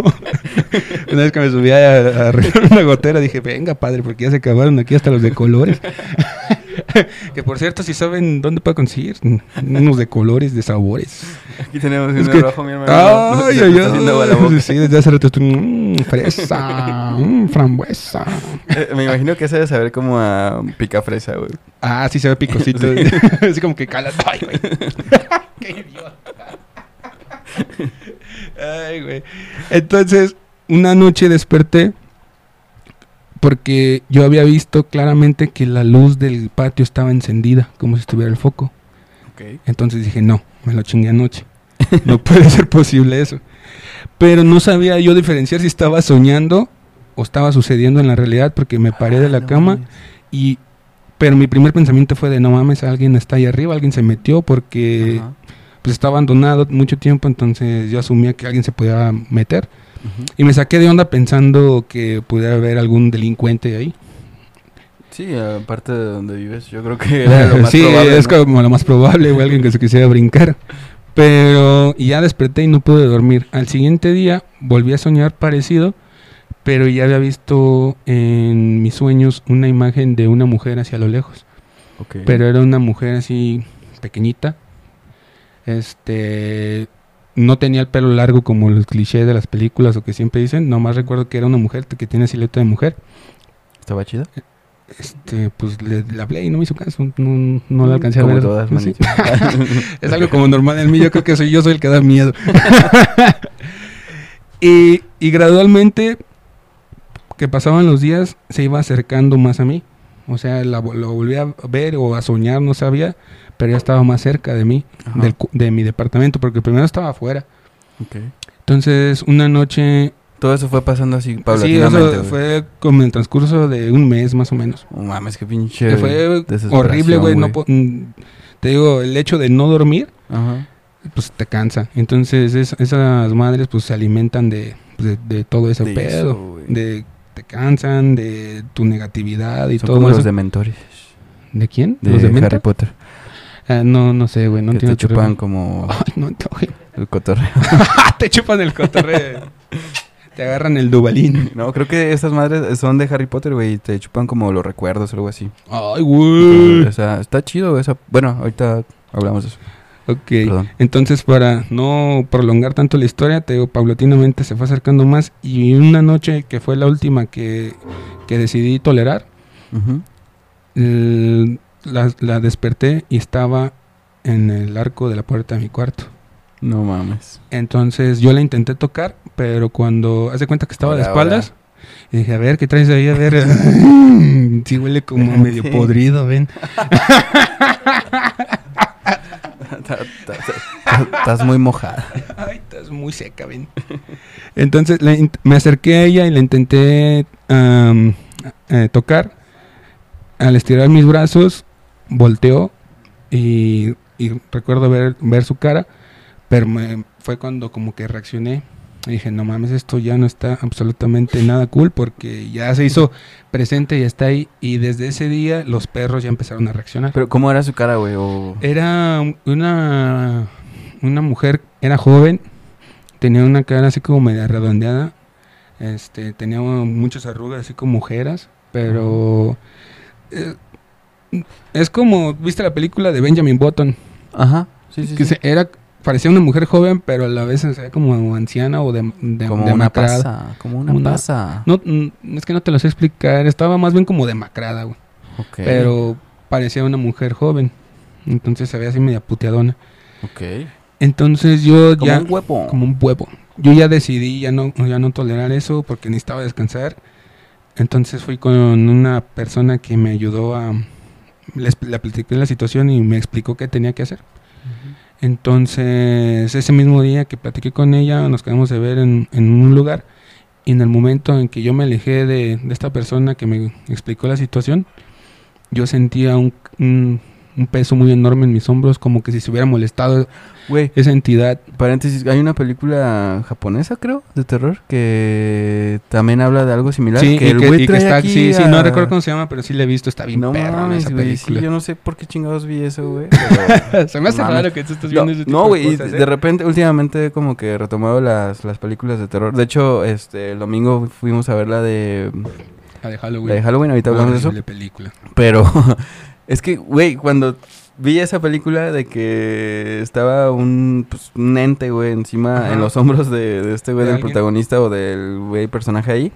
Una vez que me subí a, a arreglar una gotera, dije, venga padre, porque ya se acabaron aquí hasta los de colores. que por cierto, si saben dónde puedo conseguir unos de colores, de sabores. Aquí tenemos Es uno que- rojo, mi hermano. Ay, ay, me ay. Sí, desde hace rato estoy, mm, fresa, mm, frambuesa. Eh, Me imagino que se debe saber como a pica fresa, güey. Ah, sí se ve picosito. Así como que cala. Ay, güey. Qué idiota. Ay, güey. Entonces, una noche desperté porque yo había visto claramente que la luz del patio estaba encendida, como si estuviera el foco. Entonces dije, no, me lo chingué anoche. No puede ser posible eso. Pero no sabía yo diferenciar si estaba soñando o estaba sucediendo en la realidad porque me paré de la Ah, no cama mames. y... Pero mi primer pensamiento fue de no mames, alguien está ahí arriba, alguien se metió porque Ajá. Pues está abandonado mucho tiempo, entonces yo asumía que alguien se podía meter. Y me saqué de onda pensando que pudiera haber algún delincuente ahí. Sí, aparte de donde vives, yo creo que era lo más sí, probable, es ¿no? como lo más probable, o alguien que se quisiera brincar. Pero y ya desperté y no pude dormir. Al siguiente día volví a soñar parecido, pero ya había visto en mis sueños una imagen de una mujer hacia lo lejos. Pero era una mujer así pequeñita. Este no tenía el pelo largo como el cliché de las películas o que siempre dicen, nomás recuerdo que era una mujer que tiene silueta de mujer. ¿Estaba chida? Este, pues le, le hablé y no me hizo caso, no, no la alcancé Como a ver. todas, Sí. manito. Es algo como normal en mí, yo creo que soy yo soy el que da miedo. y, y gradualmente, que pasaban los días, se iba acercando más a mí. O sea, la lo volví a ver o a soñar, no sabía, pero ya estaba más cerca de mí, del de mi departamento, porque primero estaba afuera. Entonces, una noche... Todo eso fue pasando así Sí, paulatinamente, eso güey. fue como en el transcurso de un mes más o menos. No mames, qué pinche Que fue horrible, güey. No mm, te digo, el hecho de no dormir Ajá. pues te cansa. Entonces es- esas madres pues se alimentan de, pues, de, de todo ese De pedo. eso, de te cansan, de tu negatividad y Son todo como eso. los dementores ¿De quién? de, ¿Los de menta? Harry Potter. Ah, no, no sé, güey. No que te chupan como Ay, no, güey. el cotorreo. te chupan el cotorreo. te agarran el dubalín. No, creo que esas madres son de Harry Potter, güey. Te chupan como los recuerdos o algo así. Ay, güey. O sea, está chido esa. Bueno, ahorita hablamos de eso. Ok. Perdón. Entonces, para no prolongar tanto la historia, te digo, paulatinamente se fue acercando más. Y una noche que fue la última que, que decidí tolerar, la, la desperté y estaba en el arco de la puerta de mi cuarto. No mames. Entonces yo la intenté tocar, pero cuando hace cuenta que estaba de Hola, espaldas, y dije, a ver, ¿qué traes ahí? A ver, sí huele como medio podrido, ven. Estás muy mojada. Ay, estás muy seca, ven. Entonces le me acerqué a ella y le intenté eh, tocar. Al estirar mis brazos, volteó y, y recuerdo ver, ver su cara, pero me- fue cuando como que reaccioné. Y dije, no mames, esto ya no está absolutamente nada cool porque ya se hizo presente y está ahí. Y desde ese día los perros ya empezaron a reaccionar. Pero, ¿cómo era su cara, güey? O... Era una, una mujer, era joven, tenía una cara así como media redondeada, este, tenía muchas arrugas así como ojeras, pero eh, es como, ¿viste la película de Benjamin Button? Ajá. Sí, sí, que sí. se- era, parecía una mujer joven, pero a la vez se veía como anciana o de, de como una demacrada. pasa. Como una, Una- pasa. No, mm, es que no te lo sé explicar. Estaba más bien como demacrada, güey. Pero parecía una mujer joven. Entonces se veía así media puteadona. Ok. Entonces yo Como ya... un huevo. Como un huevo. Yo ya decidí ya no, ya no tolerar eso porque necesitaba descansar. Entonces fui con una persona que me ayudó a... Le platiqué la situación y me explicó qué tenía que hacer. Entonces, ese mismo día que platiqué con ella, nos quedamos de ver en, un lugar. Y en el momento en que yo me alejé de, de esta persona que me explicó la situación, yo sentía un, un- un peso muy enorme en mis hombros, como que si se hubiera molestado Güey, esa entidad. paréntesis, hay una película japonesa, creo, de terror, que también habla de algo similar. Sí, que y el que, y que está, aquí sí, sí, a- no recuerdo cómo se llama, pero sí la he visto, está bien No perrona mames, esa sí, yo no sé por qué chingados vi eso, güey. se me hace mames. raro que tú estés No, viendo ese tipo No, de güey, y cosas, de ¿eh? repente, últimamente, como que he retomado las, las películas de terror. De hecho, este, el domingo fuimos a ver la de, La de Halloween. la de Halloween, ahorita hablamos de eso. Película. Pero es que, güey, cuando vi esa película de que estaba un, pues, un ente, güey, encima Ajá. en los hombros de, de este güey, ¿De del alguien? protagonista o del güey personaje ahí,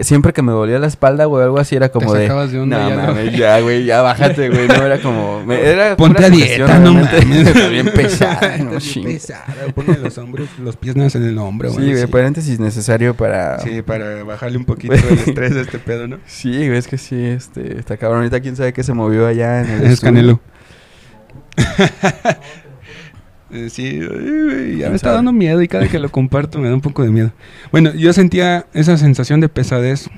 siempre que me dolía la espalda, güey, algo así, era como Te de... de onda No ¿no? mames, ya, güey, ya bájate, güey. No era como. me- era Ponte a dieta, no mames. Bien pesada, no pesada. Ponle los hombros, los pies en el hombro. Sí, güey, paréntesis necesario para. Sí, para bajarle un poquito el estrés a este pedo, ¿no? Sí, güey, es que sí, este, está cabrón. Ahorita quién sabe qué se movió allá en el Es. Canelo. Eh, sí, güey, ya ¿Quién me está dando miedo y cada que lo comparto me da un poco de miedo. Bueno, yo sentía esa sensación de pesadez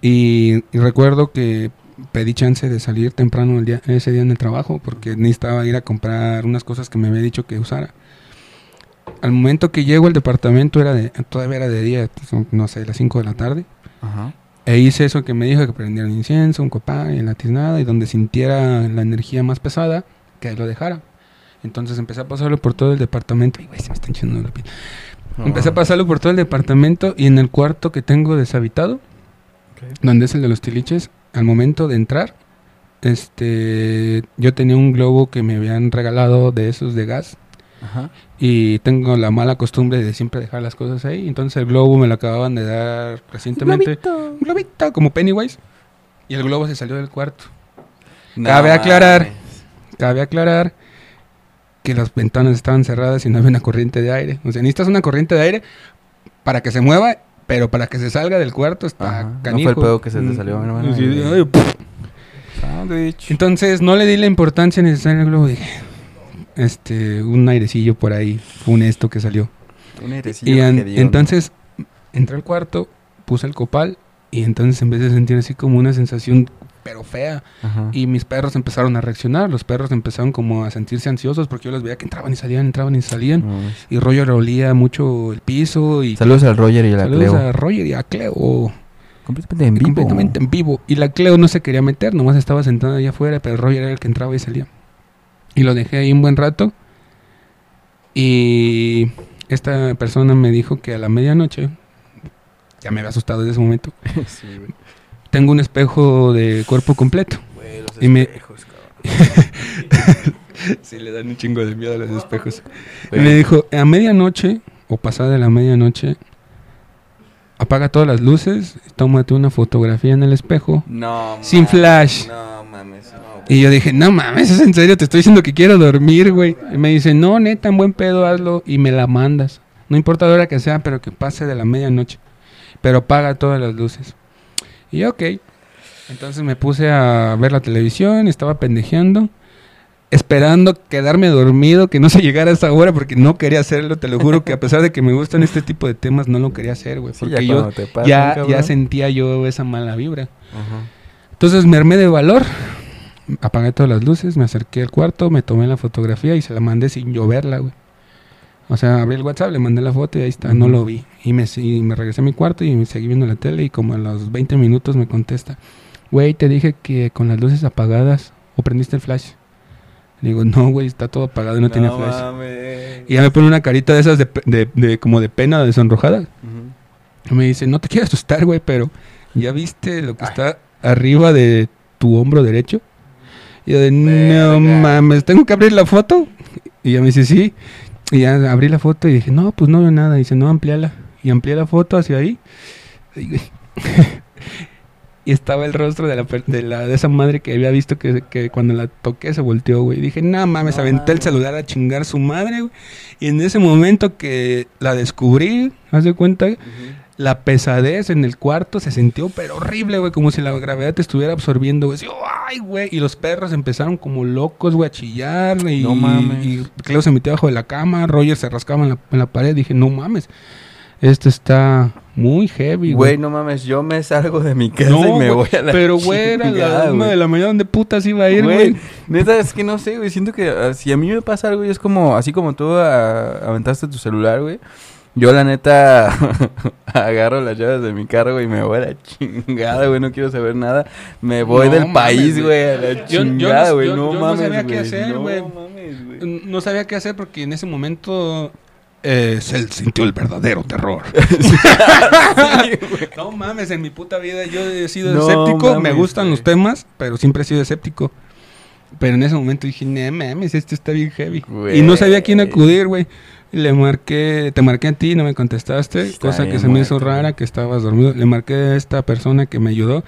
y, y recuerdo que pedí chance de salir temprano el día, ese día en el trabajo porque necesitaba ir a comprar unas cosas que me había dicho que usara. Al momento que llego al departamento era de, todavía era de día, son, no sé, las 5 de la tarde. Ajá. E hice eso que me dijo, que prendiera un incienso, un copal y la tiznada, y donde sintiera la energía más pesada, que lo dejara. Entonces empecé a pasarlo por todo el departamento. Ay, güey, se me están echando los pies. Empecé a pasarlo por todo el departamento y en el cuarto que tengo deshabitado, donde es el de los tiliches, al momento de entrar, este, yo tenía un globo que me habían regalado de esos de gas Ajá. y tengo la mala costumbre de siempre dejar las cosas ahí. Entonces el globo me lo acababan de dar recientemente. Un globito, como Pennywise. Y el globo se salió del cuarto. Cabe aclarar. mames. Cabe aclarar que las ventanas estaban cerradas y no había una corriente de aire. O sea, necesitas una corriente de aire para que se mueva, pero para que se salga del cuarto está Ajá. No fue el pedo que se te Mm, salió, hermano. Sándwich. Entonces no le di la importancia necesaria al globo. Dije, este, un airecillo por ahí, un esto que salió. Un airecillo Y an- entonces entré al cuarto, puse el copal y entonces empecé a sentir así como una sensación pero fea Ajá. y mis perros empezaron a reaccionar, los perros empezaron como a sentirse ansiosos porque yo los veía que entraban y salían, entraban y salían No y Roger olía mucho el piso y Saludos al Roger y a la saludos Cleo. a Roger y a Cleo Completamente en vivo. completamente en vivo y la Cleo no se quería meter, nomás estaba sentada allá afuera, pero Roger era el que entraba y salía. Y lo dejé ahí un buen rato y esta persona me dijo que a la medianoche ya me había asustado desde ese momento. sí. Tengo un espejo de cuerpo completo. Güey, los Y me- cabrón. Sí, le dan un chingo de miedo a los espejos. Y me dijo, a medianoche o pasada de la medianoche, apaga todas las luces, tómate una fotografía en el espejo. No, Sin mames, flash. No mames, no. Y yo dije, no mames, es en serio, te estoy diciendo que quiero dormir, güey. Y me dice, no, neta, en buen pedo, hazlo y me la mandas. No importa la hora que sea, pero que pase de la medianoche. Pero apaga todas las luces. Y ok. Entonces me puse a ver la televisión, estaba pendejeando, esperando quedarme dormido, que no se llegara a esa hora porque no quería hacerlo, te lo juro que a pesar de que me gustan este tipo de temas, no lo quería hacer, güey. Sí, Porque ya yo pasan, ya, ya sentía yo esa mala vibra. Ajá. Entonces me armé de valor, apagué todas las luces, me acerqué al cuarto, me tomé la fotografía y se la mandé sin yo verla, güey. O sea, abrí el WhatsApp, le mandé la foto y ahí está, no lo vi. Y me, y me regresé a mi cuarto y me seguí viendo la tele y como a los 20 minutos me contesta, güey, te dije que con las luces apagadas o prendiste el flash. Le digo, no, güey, está todo apagado y no, tiene flash. mames. Y ya me pone una carita de esas de, de- de- como de pena, de sonrojada. Ujú. Y me dice, no te quiero asustar, güey, pero ¿ya viste lo que está arriba de tu hombro derecho? Y yo de, no Verga. mames, ¿tengo que abrir la foto? Y ya me dice, sí. Y ya abrí la foto y dije, no, pues no veo nada. Y dice, no, amplíala. Y amplié la foto hacia ahí. Y, estaba el rostro de la, de la de esa madre que había visto que, que cuando la toqué se volteó, güey. Y dije, no mames, No aventé el celular a chingar su madre, güey. Y en ese momento que la descubrí, haz de cuenta, la pesadez en el cuarto se sintió pero horrible, güey, como si la gravedad te estuviera absorbiendo, güey. Ay, güey, y los perros empezaron como locos, güey, a chillar y, No mames. y Cleo se metió abajo de la cama, Roger se rascaba en la, en la pared, dije, no mames, esto está muy heavy, Güey, güey. no mames, yo me salgo de mi casa No, y me voy a la pero güey, era la una de la mañana, ¿dónde putas iba a ir, Güey, güey? neta, es que no sé, güey. Siento que ah, si a mí me pasa algo y es como, así como tú ah, aventaste tu celular, güey. Yo, la neta, agarro las llaves de mi carro, güey, y me voy a la chingada, güey. No quiero saber nada. Me voy No del mames, país, güey. a la Yo- chingada, güey. No, yo no mames, sabía qué hacer, No güey. mames. No sabía qué hacer porque en ese momento eh, se sintió el verdadero terror. no mames, en mi puta vida yo he sido No escéptico, me mames, gustan güey. los temas, pero siempre he sido escéptico. Pero en ese momento dije, no mames, esto está bien heavy. Güey. Y no sabía a quién acudir, güey. Le marqué, te marqué a ti, no me contestaste, Está cosa que se me hizo muerto, rara, que estabas dormido. Le marqué a esta persona que me ayudó,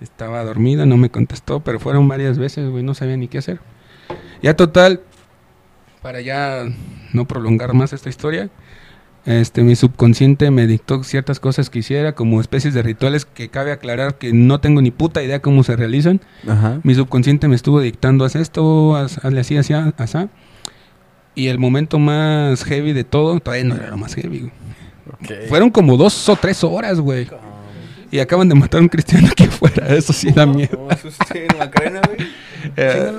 estaba dormida, no me contestó, pero fueron varias veces, güey, no sabía ni qué hacer. Ya total, para ya no prolongar más esta historia, este, mi subconsciente me dictó ciertas cosas que hiciera, como especies de rituales que cabe aclarar que no tengo ni puta idea cómo se realizan. Ajá. Mi subconsciente me estuvo dictando, haz esto, haz- hazle así, así, así. Y el momento más heavy de todo, todavía no era lo más heavy, güey. Fueron como dos o tres horas, güey. Y acaban de matar a un cristiano aquí afuera, eso sí da miedo. ¿Cómo asusté en Macarena, güey? Eh,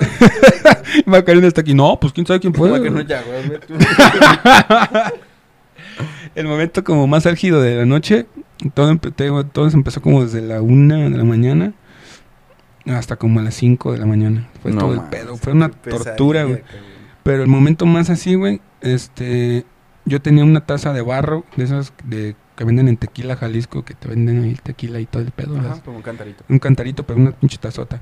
Macarena está aquí, no, pues quién sabe quién fue. Macarena ya, güey. El momento como más álgido de la noche, todo, empe- todo se empezó como desde la una de la mañana hasta como a las 5 de la mañana. Fue No todo el pedo, fue una tortura, güey. Pero el momento más así, güey, este, yo tenía una taza de barro, de esas de, que venden en Tequila, Jalisco, que te venden ahí el tequila y todo el pedo. Ajá, las- como un cantarito. un cantarito, pero una pinche tazota.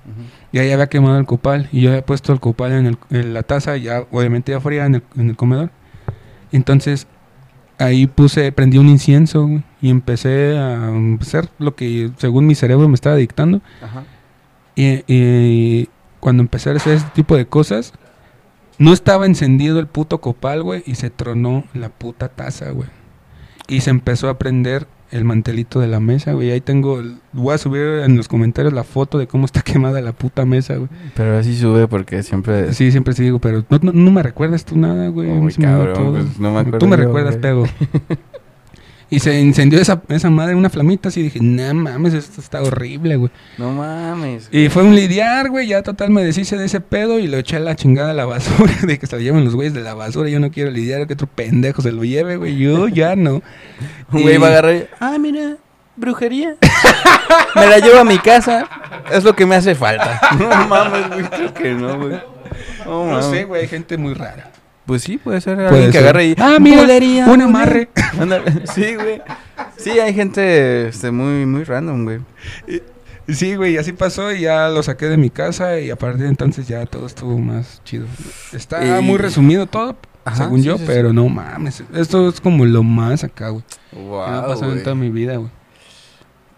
Y ahí había quemado el copal. Y yo había puesto el copal en, el- en la taza, ya obviamente ya fría en el, en el comedor. Entonces ahí puse, prendí un incienso güey, y empecé a hacer lo que según mi cerebro me estaba dictando. Ajá. Y, y cuando empecé a hacer ese tipo de cosas, no estaba encendido el puto copal, güey, y se tronó la puta taza, güey. Y se empezó a prender el mantelito de la mesa, güey. Ahí tengo, voy a subir en los comentarios la foto de cómo está quemada la puta mesa, güey. Pero así sube porque siempre... Sí, siempre sí digo, pero no, no, no me recuerdas tú nada, güey. Cabrón, pues, no me acuerdo Tú me yo, recuerdas, güey. pego. y se incendió esa, esa madre, una flamita así. Dije, no mames, esto está horrible, güey. No mames. Y fue un lidiar, güey. Ya total me deshice de ese pedo y lo eché a la chingada a la basura. De que se lo lleven los güeyes de la basura. Yo no quiero lidiar, que otro pendejo se lo lleve, güey. Yo ya no. Un güey va a agarrar y, Ah, mira, brujería. Me la llevo a mi casa. Es lo que me hace falta. No mames, güey. Creo que no, güey. No, No mames. sé, güey. Hay gente muy rara. Pues sí, puede ser Puede alguien que ser. agarre y... Ah, mira, "Bulería, un bulería". amarre. Sí, güey. Sí, hay gente este, muy, muy random, güey. Sí, güey, así pasó y ya lo saqué de mi casa y a partir de entonces ya todo estuvo más chido. Está Y- muy resumido todo, Ajá, según sí, yo, sí, sí. pero no mames. Esto es como lo más acá, güey. me ha Wow, pasado en toda mi vida, güey.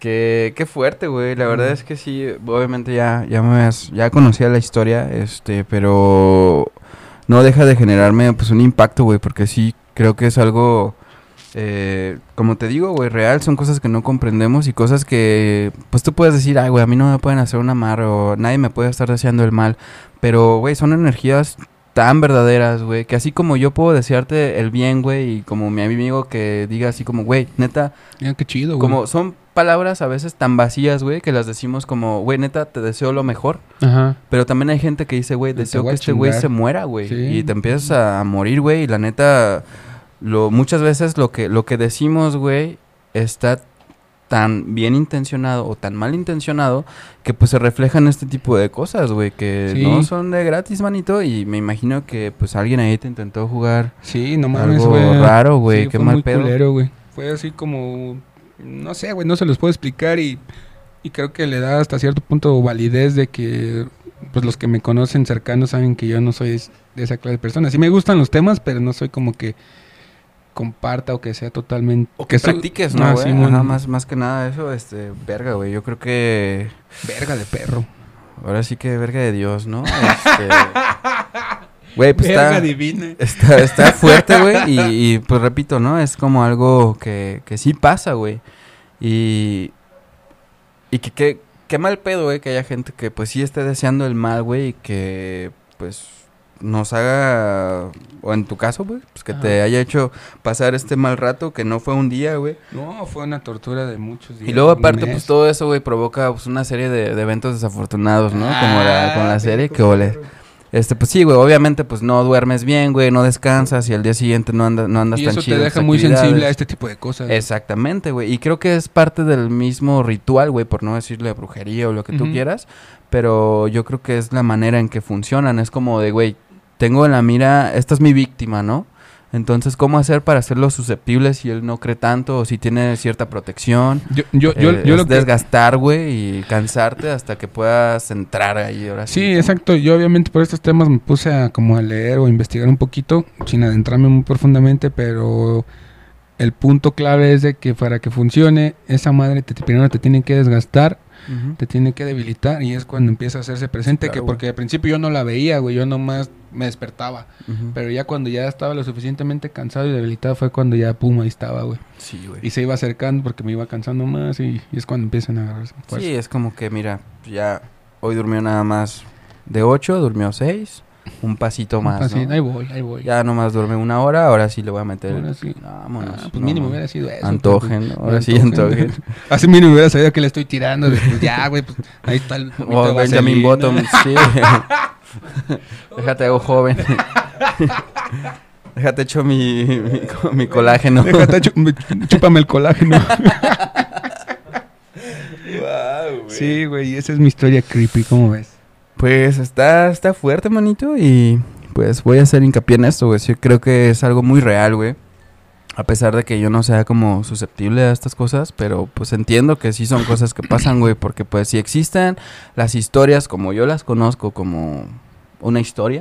Qué, qué fuerte, güey. La verdad es que sí, obviamente ya, ya me ya conocía la historia, este, pero no deja de generarme pues un impacto, güey, porque sí creo que es algo, eh, como te digo, güey, real, son cosas que no comprendemos y cosas que, pues tú puedes decir, ay, güey, a mí no me pueden hacer un amarro, o nadie me puede estar deseando el mal, pero, güey, son energías tan verdaderas, güey, que así como yo puedo desearte el bien, güey, y como mi amigo que diga así como, güey, neta, Mira qué chido, güey. como son palabras a veces tan vacías, güey, que las decimos como, güey, neta, te deseo lo mejor. Ajá. Pero también hay gente que dice, güey, deseo que este güey se muera, güey. Sí. Y te empiezas a morir, güey. Y la neta, lo, muchas veces lo que, lo que decimos, güey, está tan bien intencionado o tan mal intencionado que pues se refleja en este tipo de cosas, güey, que Sí. no son de gratis, manito. Y me imagino que pues alguien ahí te intentó jugar Sí, no mames, algo raro, güey. Sí, Qué fue mal muy pedo. culero, güey. Fue así como, no sé, güey, no se los puedo explicar y, y creo que le da hasta cierto punto validez de que pues los que me conocen cercanos saben que yo no soy de esa clase de personas. Sí me gustan los temas, pero no soy como que comparta o que sea totalmente... O que soy- practiques, ¿no, Ah, güey? sí, Ajá, más, más que nada eso, este, verga, güey. Yo creo que... Verga de perro. Ahora sí que verga de Dios, ¿no? Este... Güey, pues está... Está, está fuerte, güey. Y, y, pues repito, ¿no? Es como algo que, que sí pasa, güey. Y. Y que que- qué mal pedo, güey, que haya gente que pues sí esté deseando el mal, güey. Y que pues nos haga. O en tu caso, güey. Pues que te haya hecho pasar este mal rato que no fue un día, güey. No, fue una tortura de muchos días. Y luego aparte, pues todo eso, güey, provoca pues una serie de, de eventos desafortunados, ¿no? como la, con la Ah, serie, que ole. Este, pues sí, güey, obviamente, pues no duermes bien, güey, no descansas y al día siguiente no, andas no andas Y tan eso chido. te en deja muy sensible a este tipo de cosas. Exactamente, güey. Y creo que es parte del mismo ritual, güey, por no decirle brujería o lo que tú quieras. Pero yo creo que es la manera en que funcionan. Es como de, güey, tengo en la mira, esta es mi víctima, ¿no? Entonces, ¿cómo hacer para hacerlo susceptible si él no cree tanto o si tiene cierta protección? Yo, yo, yo, Eh, yo es lo desgastar, güey, y cansarte hasta que puedas entrar ahí. Ahora sí. Sí, exacto. Yo obviamente por estos temas me puse a como a leer o investigar un poquito, sin adentrarme muy profundamente, pero el punto clave es de que para que funcione, esa madre te, primero te tiene que desgastar, te tiene que debilitar y es cuando empieza a hacerse presente, Claro, que porque al principio yo no la veía, güey, yo nomás me despertaba, pero ya cuando ya estaba lo suficientemente cansado y debilitado fue cuando ya pum, ahí estaba, güey. Sí, güey. Y se iba acercando porque me iba cansando más y, y es cuando empiezan a agarrarse. Sí, es como que, mira, ya hoy durmió nada más de 8, durmió 6, un pasito más. Ahí voy, ahí voy. Ya nomás duerme una hora, ahora sí le voy a meter. Ahora sí. Vámonos. Ah, pues no, mínimo hubiera sido eso. Antojen, ahora sí Antojen. Así mínimo hubiera sabido que le estoy tirando. pues, ya, güey, pues ahí está el Oh, Benjamin. Bottom, sí. Déjate hago joven. Déjate hecho mi, mi, co- mi colágeno. Déjate, chúpame el colágeno. sí, güey, esa es mi historia creepy, ¿cómo ves? Pues está, está fuerte, manito, y pues voy a hacer hincapié en esto, güey. Creo que es algo muy real, güey. A pesar de que yo no sea como susceptible a estas cosas, pero pues entiendo que sí son cosas que pasan, güey, porque pues si existen las historias como yo las conozco como una historia,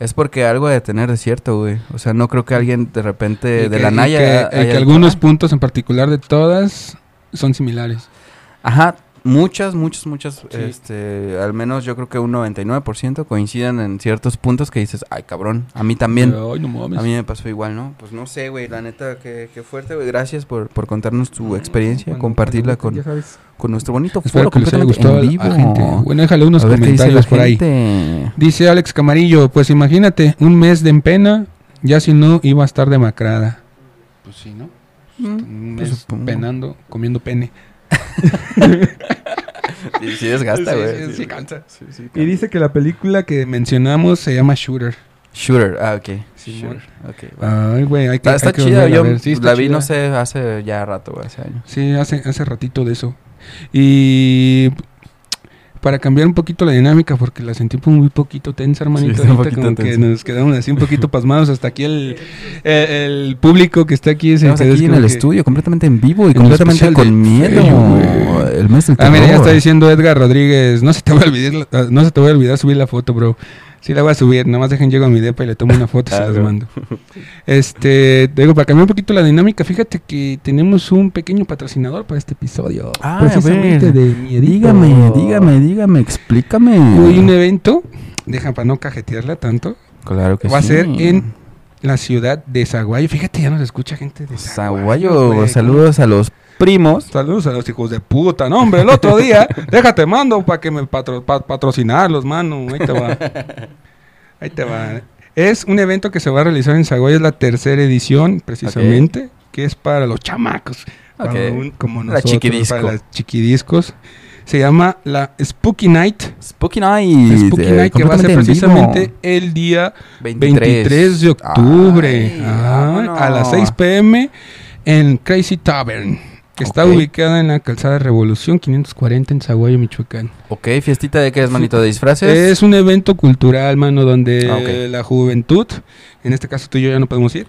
es porque algo ha de tener de cierto, güey. O sea, no creo que alguien de repente Y de que- la y Naya... que- y algunos "Ah". puntos en particular de todas son similares. Ajá, muchas, muchas, muchas, Sí. este, al menos yo creo que un 99% coinciden en ciertos puntos que dices, ay, cabrón, a mí también. Ay, no mames. A mí me pasó igual, ¿no? Pues no sé, güey, la neta, qué, qué fuerte, güey. Gracias por, por contarnos tu experiencia, compartirla con, con nuestro bonito Espero foro que les haya gustado en a gente. Bueno, déjale unos comentarios por ahí. Dice Alex Camarillo, pues imagínate, un mes de empena, ya si no iba a estar demacrada. Pues sí, ¿no? Mm, Un pues mes penando, comiendo pene. Sí, sí desgasta, Sí, güey. sí, cansa. Sí, sí, Y dice que la película que mencionamos se llama Shooter. Shooter, ah, ok. Shooter, ok. va. Ay, güey, hay que Está, está hay que chida, yo ver. Sí, está la vi, chida. no sé, hace ya rato, güey, hace años. Sí, hace, hace ratito de eso. Y para cambiar un poquito la dinámica, porque la sentí muy poquito tensa, hermanito. ahorita poquito como que nos quedamos así un poquito pasmados. Hasta aquí el, el, el público que está aquí. se quedó aquí en el que- estudio, completamente en vivo y completamente con miedo. El mes del Ah, mira, ya está diciendo Edgar Rodríguez. No se te va a olvidar, no se te va a olvidar subir la foto, bro. Sí la voy a subir, nada más dejen llego a mi depa y le tomo una foto y Ah, se las bro. mando. Este, digo, para cambiar un poquito la dinámica, fíjate que tenemos un pequeño patrocinador para este episodio. Ah, precisamente a ver. de Miedito. Dígame, dígame, dígame, explícame. Hoy un evento, deja para no cajetearla tanto, Claro que va a sí. ser en la ciudad de Zaguayo. Fíjate, ya nos escucha gente de Zaguayo. Zaguayo, saludos a los primos. Saludos a los hijos de puta. No, hombre, el otro día, déjate mando para que me patro- pa- patrocinarlos, mano. Ahí te va. Ahí te va. Es un evento que se va a realizar en Zaguayo, es la tercera edición, precisamente, que es para los chamacos. para Ok. un- como La nosotros, chiquidisco. para las chiquidiscos. Se llama la Spooky Night. Spooky Night. Spooky eh, Night que va a ser precisamente el día 23 de octubre Ay, ah, a las vámonos. 6 pm en Crazy Tavern, que está ubicada en la calzada Revolución 540 en Zaguayo, Michoacán. Ok, fiestita de qué es, manito, de disfraces. Es un evento cultural, mano, donde Ah, la juventud, en este caso tú y yo ya no podemos ir.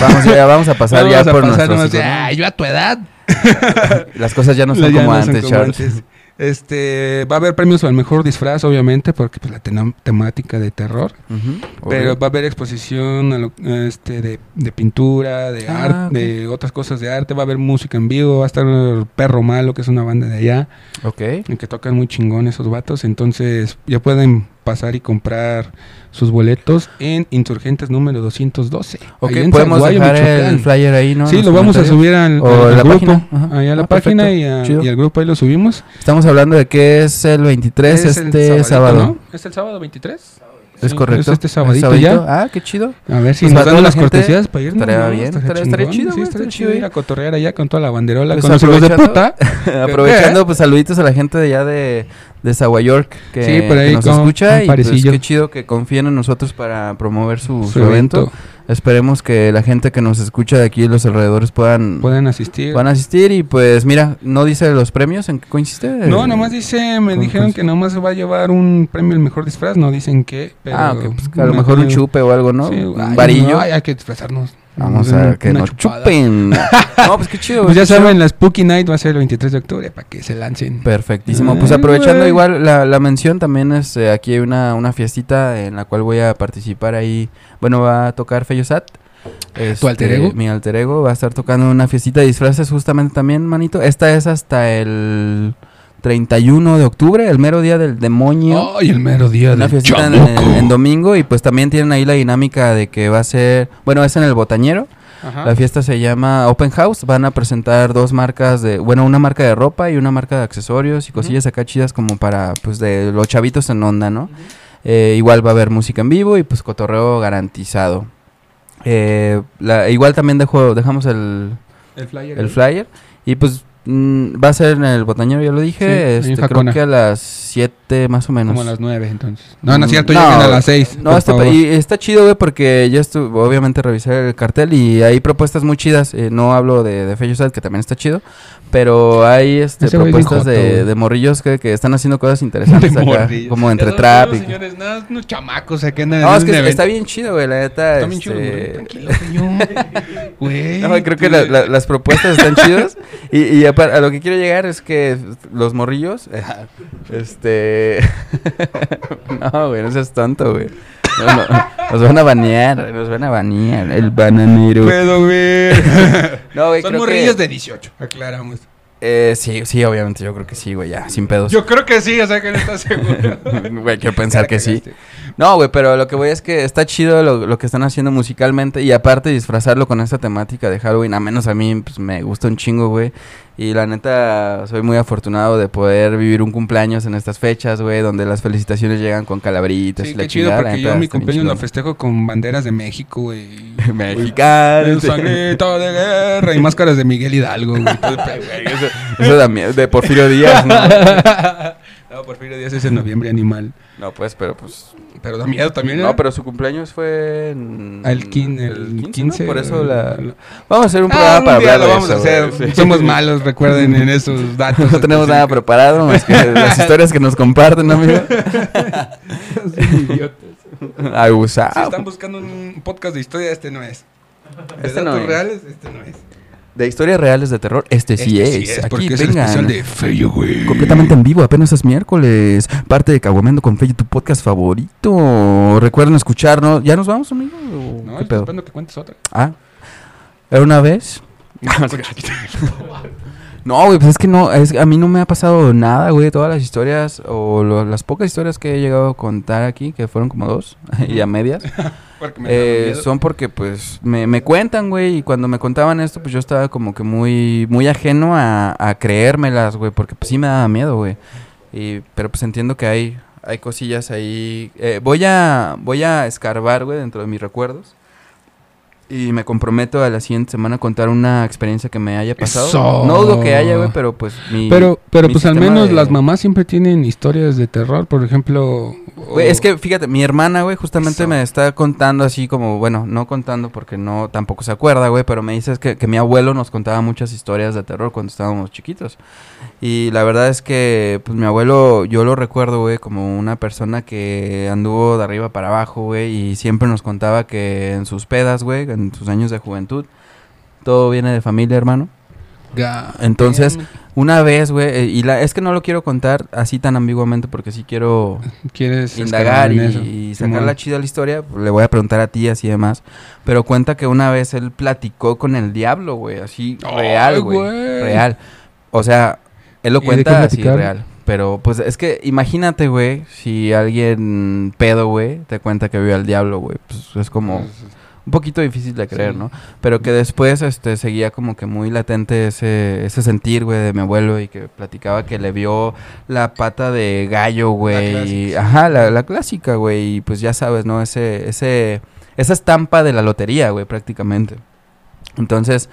Vamos, ya vamos a pasar Vamos ya a por pasar nuestros nomás de, hijos, ¿no? "Ay, yo a tu edad. Las cosas ya no son Ya como no son antes, Charles. Este, va a haber premios al mejor disfraz, obviamente, porque pues, la temática de terror. Pero va a haber exposición a lo- este, de, de pintura, de Ah, arte, de otras cosas de arte. Va a haber música en vivo. Va a estar Perro Malo, que es una banda de allá, Ok. en que tocan muy chingón esos vatos. Entonces, ya pueden pasar y comprar sus boletos en Insurgentes número 212. Ok, podemos Zaguayo, dejar Michoacán. el flyer ahí, ¿no? Sí, lo vamos a subir al, O al la grupo, página. Ahí a la Ah, página y, a- y al grupo ahí lo subimos. Estamos hablando de que es el 23 Es el este sabadito, sábado. ¿no? ¿Es el sábado 23? ¿Es Sí, correcto? Es este ¿Es sabadito sabadito? ya. Ah, qué chido. A ver si Pues nos dan las cortesías para irnos. estaría ¿no? bien, estaría- estaría chido, Sí, estaría chido ir a cotorrear allá con toda la banderola, Pues con los hijos de puta. Aprovechando, pues saluditos a la gente de allá de, de Zaguay York que, Sí, por ahí que nos con- escucha con y pues qué chido que confíen en nosotros para promover su, Su su evento. evento. Esperemos que la gente que nos escucha de aquí de los alrededores puedan, Pueden asistir. puedan asistir y pues mira, no dice los premios, ¿en qué consiste? No, nomás dice, me dijeron que nomás se va a llevar un premio al mejor disfraz, no dicen qué. Pero ah, ok, pues, a lo mejor un chupe o algo, ¿no? Sí, un varillo. no, hay que disfrazarnos. Vamos a que una nos chupada. chupen. no, pues qué chido. Pues ya chido. saben, la Spooky Night va a ser el 23 de octubre para que se lancen. Perfectísimo. Pues aprovechando igual la, la mención, también es eh, aquí hay una, una fiestita en la cual voy a participar ahí. Bueno, va a tocar Feyosat. Este, alter ego? Mi alter ego va a estar tocando una fiestita de disfraces justamente también, manito. Esta es hasta el 31 de octubre, el mero día del demonio. Ay, el mero día una del fiestita en, en- en domingo y pues también tienen ahí la dinámica de que va a ser, bueno, es en el Botañero. Ajá. La fiesta se llama Open House. Van a presentar dos marcas de, bueno, una marca de ropa y una marca de accesorios y cosillas acá chidas como para, pues, de los chavitos en onda, ¿no? Eh, igual va a haber música en vivo y pues cotorreo garantizado. Eh, la- igual también dejo, dejamos el, El flyer. el flyer y pues mm, va a ser en el botañero, ya lo Sí, dije, en este, creo que a las 7 más o menos. Como a las 9 entonces. No, no es cierto, Mm, lleguen no, a las 6. No, está, y está chido, güey, porque yo estuve, obviamente, revisé el cartel y hay propuestas muy chidas. eh, no hablo de, de Feyosat, que también está chido, pero hay este, Ese propuestas de, de morrillos que, que están haciendo cosas interesantes acá, como entre trap. y- señores, nada, unos chamacos acá en el No, es que está bien chido, güey, la neta. Está bien chido, este, güey. Tranquilo, señor. Güey. No, creo que la- la- las propuestas están chidas. Y, y a, a lo que quiero llegar es que los morrillos. este. no, güey, no seas tonto, güey. No, no, nos van a banear, nos van a banear. El bananero. Puedo ver. No, güey, Son creo morrillos que, de 18, aclaramos. eh, sí, sí, obviamente, yo creo que sí, güey, ya, sin pedos. Yo creo que sí, o sea que no estás seguro. Güey, quiero pensar que sí. No, güey, pero lo que voy es que está chido lo, lo que están haciendo musicalmente y aparte disfrazarlo con esta temática de Halloween, a menos a mí pues, me gusta un chingo, güey. Y la neta, soy muy afortunado de poder vivir un cumpleaños en estas fechas, güey, donde las felicitaciones llegan con calabritas Sí, y la qué chido, chingada, porque neta, yo mi cumpleaños lo festejo con banderas de México, güey. Mexicano. El sangrito de guerra y máscaras de Miguel Hidalgo, güey. Eso, eso miedo, de Porfirio Díaz, ¿no? No, Porfirio Díaz es en noviembre animal. No, pues, pero pues... Pero da miedo también, ¿eh? No, pero su cumpleaños fue en... Ah, El, quin, el 15, ¿no? Por eso la... Vamos a hacer un Ah, programa un para día hablar lo de vamos a eso, hacer. güey, sí. Somos malos, recuerden en esos datos. No tenemos nada preparado más que las historias que nos comparten, amigo. Son idiotas. Abusado. Si están buscando un podcast de historia, este no es. De Este no datos es. reales, este no es. De historias reales de terror, este sí Este es. porque Aquí es el vengan. especial de Feyo, güey. Completamente en vivo, apenas es miércoles. Parte de Caguamendo con Fe, tu podcast favorito. Recuerden escucharnos. ¿Ya nos vamos, amigo? ¿O No, ¿Qué pedo? esperando que cuentes otra. Ah. ¿Era una vez? No, güey, pues es que no, es, a mí no me ha pasado nada, güey. Todas las historias, o lo- las pocas historias que he llegado a contar aquí, que fueron como dos, y a medias, Porque me eh, son porque, pues, me, me cuentan, güey. Y cuando me contaban esto, pues yo estaba como que muy, muy ajeno a, a creérmelas, güey. Porque, pues, sí me daba miedo, güey. Y, pero, pues, entiendo que hay, hay cosillas ahí. Eh, voy, a, voy a escarbar, güey, dentro de mis recuerdos. Y me comprometo a la siguiente semana a contar una experiencia que me haya pasado. Eso. No dudo que haya, güey, pero pues mi... Pero, pero mi pues al menos de- las mamás siempre tienen historias de terror, por ejemplo. Güey, o- es que fíjate, mi hermana, güey, justamente Eso. me está contando así como, bueno, no contando porque no tampoco se acuerda, güey, pero me dice que, que mi abuelo nos contaba muchas historias de terror cuando estábamos chiquitos. Y la verdad es que, pues mi abuelo, yo lo recuerdo, güey, como una persona que anduvo de arriba para abajo, güey, y siempre nos contaba que en sus pedas, güey, en sus años de juventud, todo viene de familia, hermano. Entonces, Una vez, güey, eh, y la, es que no lo quiero contar así tan ambiguamente porque sí quiero ¿Quieres indagar y, y sacar la chida la historia, pues, le voy a preguntar a ti así demás. Pero cuenta que una vez él platicó con el diablo, güey, así real, güey. Real. O sea, él lo ¿Y de qué cuenta así real. Pero pues es que imagínate, güey, si alguien pedo, güey, te cuenta que vio al diablo, güey. Pues es como un poquito difícil de creer, Sí. ¿no? Pero que después este seguía como que muy latente ese, ese sentir, güey, de mi abuelo y que platicaba que le vio la pata de gallo, güey. Ajá, la, la clásica, güey. Y pues ya sabes, ¿no? Ese, ese, esa estampa de la lotería, güey, prácticamente. Entonces,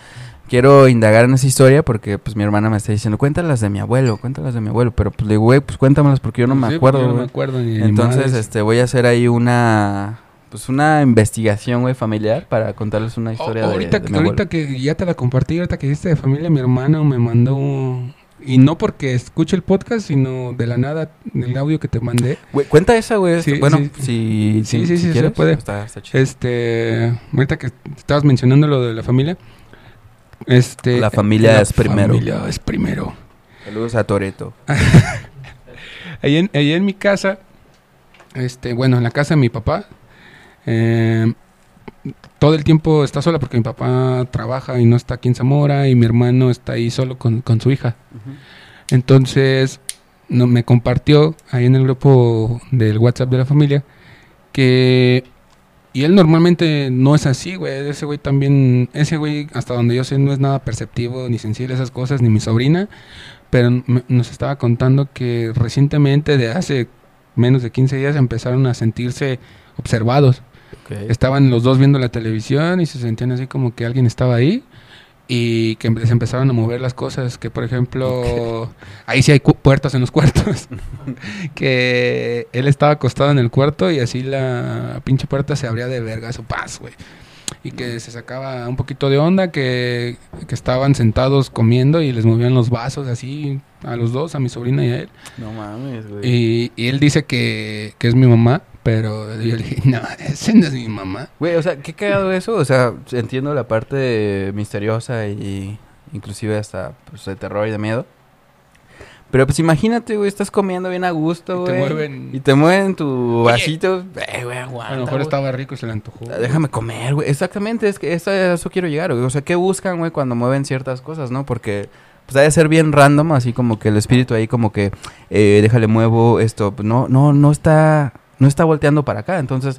quiero indagar en esa historia porque pues mi hermana me está diciendo, cuéntalas de mi abuelo, cuéntalas de mi abuelo. Pero pues le digo, güey, pues cuéntamelas porque yo no me Sí, acuerdo, porque yo no güey. me acuerdo ni ni Entonces, madres. este, voy a hacer ahí una, pues una investigación, güey, familiar para contarles una historia Oh, de, ahorita, de mi ahorita que ya te la compartí, ahorita que dijiste de familia, mi hermano me mandó, y no porque escuche el podcast, sino de la nada, el audio que te mandé. Güey, cuenta esa, güey. Sí, bueno, sí. si, Sí, si, sí, si sí, se quieres, puede. Está, está chido. Este, ahorita que estabas mencionando lo de la familia, este... La familia es primero. familia es primero. Saludos a Toreto. Ahí en, ahí en mi casa, este, bueno, en la casa de mi papá, eh, todo el tiempo está sola porque mi papá trabaja y no está aquí en Zamora y mi hermano está ahí solo con, con su hija. Entonces, no, me compartió ahí en el grupo del WhatsApp de la familia que... Y él normalmente no es así, güey. Ese güey también... Ese güey, hasta donde yo sé, no es nada perceptivo ni sensible a esas cosas, ni mi sobrina. Pero m- nos estaba contando que recientemente, de hace menos de 15 días, empezaron a sentirse observados. Estaban los dos viendo la televisión y se sentían así como que alguien estaba ahí y que se empezaron a mover las cosas. Que por ejemplo, ahí sí hay puertas en los cuartos. que él estaba acostado en el cuarto y así la pinche puerta se abría de vergas o paz, güey. Y que se sacaba un poquito de onda, que, que estaban sentados comiendo y les movían los vasos así a los dos, a mi sobrina y a él. No mames, güey. Y, y él dice que, que es mi mamá, pero yo le dije, no, ese no es mi mamá. Güey, o sea, qué cagado eso. O sea, entiendo la parte misteriosa y inclusive hasta pues, de terror y de miedo. Pero pues imagínate, güey, estás comiendo bien a gusto, Y te güey. mueven- Y te mueven tu vasito. Eh, güey, aguanta, A lo mejor güey. estaba rico y se le antojó. Déjame comer, güey. Exactamente, es que eso, eso quiero llegar, güey. O sea, ¿qué buscan, güey, cuando mueven ciertas cosas, no? Porque, pues, debe ser bien random, así como que el espíritu ahí como que, eh, déjale muevo esto. No, no, no está, no está volteando para acá. Entonces,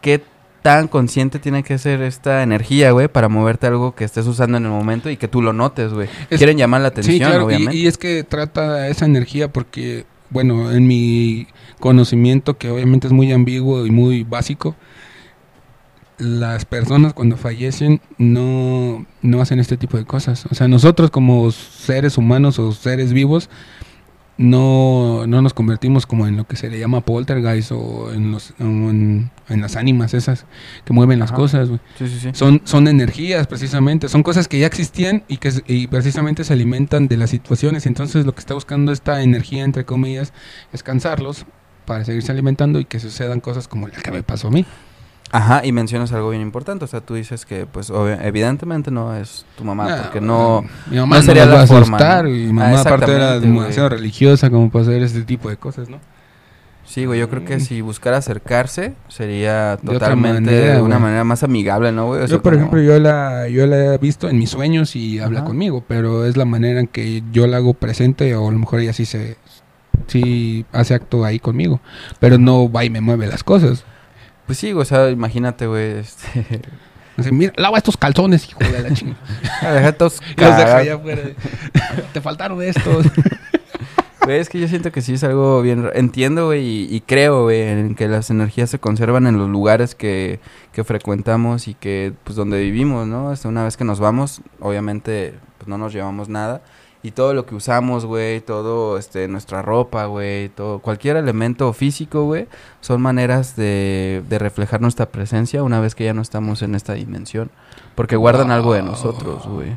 ¿qué tan consciente tiene que ser esta energía, güey, para moverte algo que estés usando en el momento y que tú lo notes, güey? Quieren llamar la atención, sí, claro, y, obviamente. y es que trata esa energía porque, bueno, en mi conocimiento, que obviamente es muy ambiguo y muy básico, las personas cuando fallecen no, no hacen este tipo de cosas. O sea, nosotros como seres humanos o seres vivos, no, no nos convertimos como en lo que se le llama poltergeist o en, los, en, en las ánimas esas que mueven las Ajá. cosas, güey. Sí, sí, sí. Son, son energías precisamente, son cosas que ya existían y que y precisamente se alimentan de las situaciones. Entonces lo que está buscando esta energía, entre comillas, es cansarlos para seguirse alimentando y que sucedan cosas como la que me pasó a mí. Ajá, y mencionas algo bien importante. O sea, tú dices que, pues, evidentemente no es tu mamá, Ah, porque no... Mi mamá no no sería sería la forma, asustar ¿no? y mi Ah, mamá aparte era exactamente, güey. demasiado religiosa como para hacer este tipo de cosas, ¿no? Sí, güey, yo creo que Mm. si buscara acercarse sería De totalmente manera, de una güey. manera más amigable, ¿no, güey? O sea, Yo, por como- ejemplo, yo la, yo la he visto en mis sueños y habla Ajá. conmigo, pero es la manera en que yo la hago presente o a lo mejor ella sí se sí hace acto ahí conmigo, pero no va y me mueve las cosas. Pues sí, o sea, imagínate, güey, este... Así, mira, lava estos calzones, hijo de la chingada. ah, deja Y los deja allá afuera. Te faltaron estos. Güey, es que yo siento que sí es algo bien... Entiendo, güey, y, y creo, güey, en que las energías se conservan en los lugares que, que frecuentamos y que, pues, donde vivimos, ¿no? Hasta una vez que nos vamos, obviamente, pues, no nos llevamos nada. Y todo lo que usamos, güey, todo, este, nuestra ropa, güey, todo, cualquier elemento físico, güey, son maneras de, de reflejar nuestra presencia una vez que ya no estamos en esta dimensión. Porque guardan algo de nosotros, güey.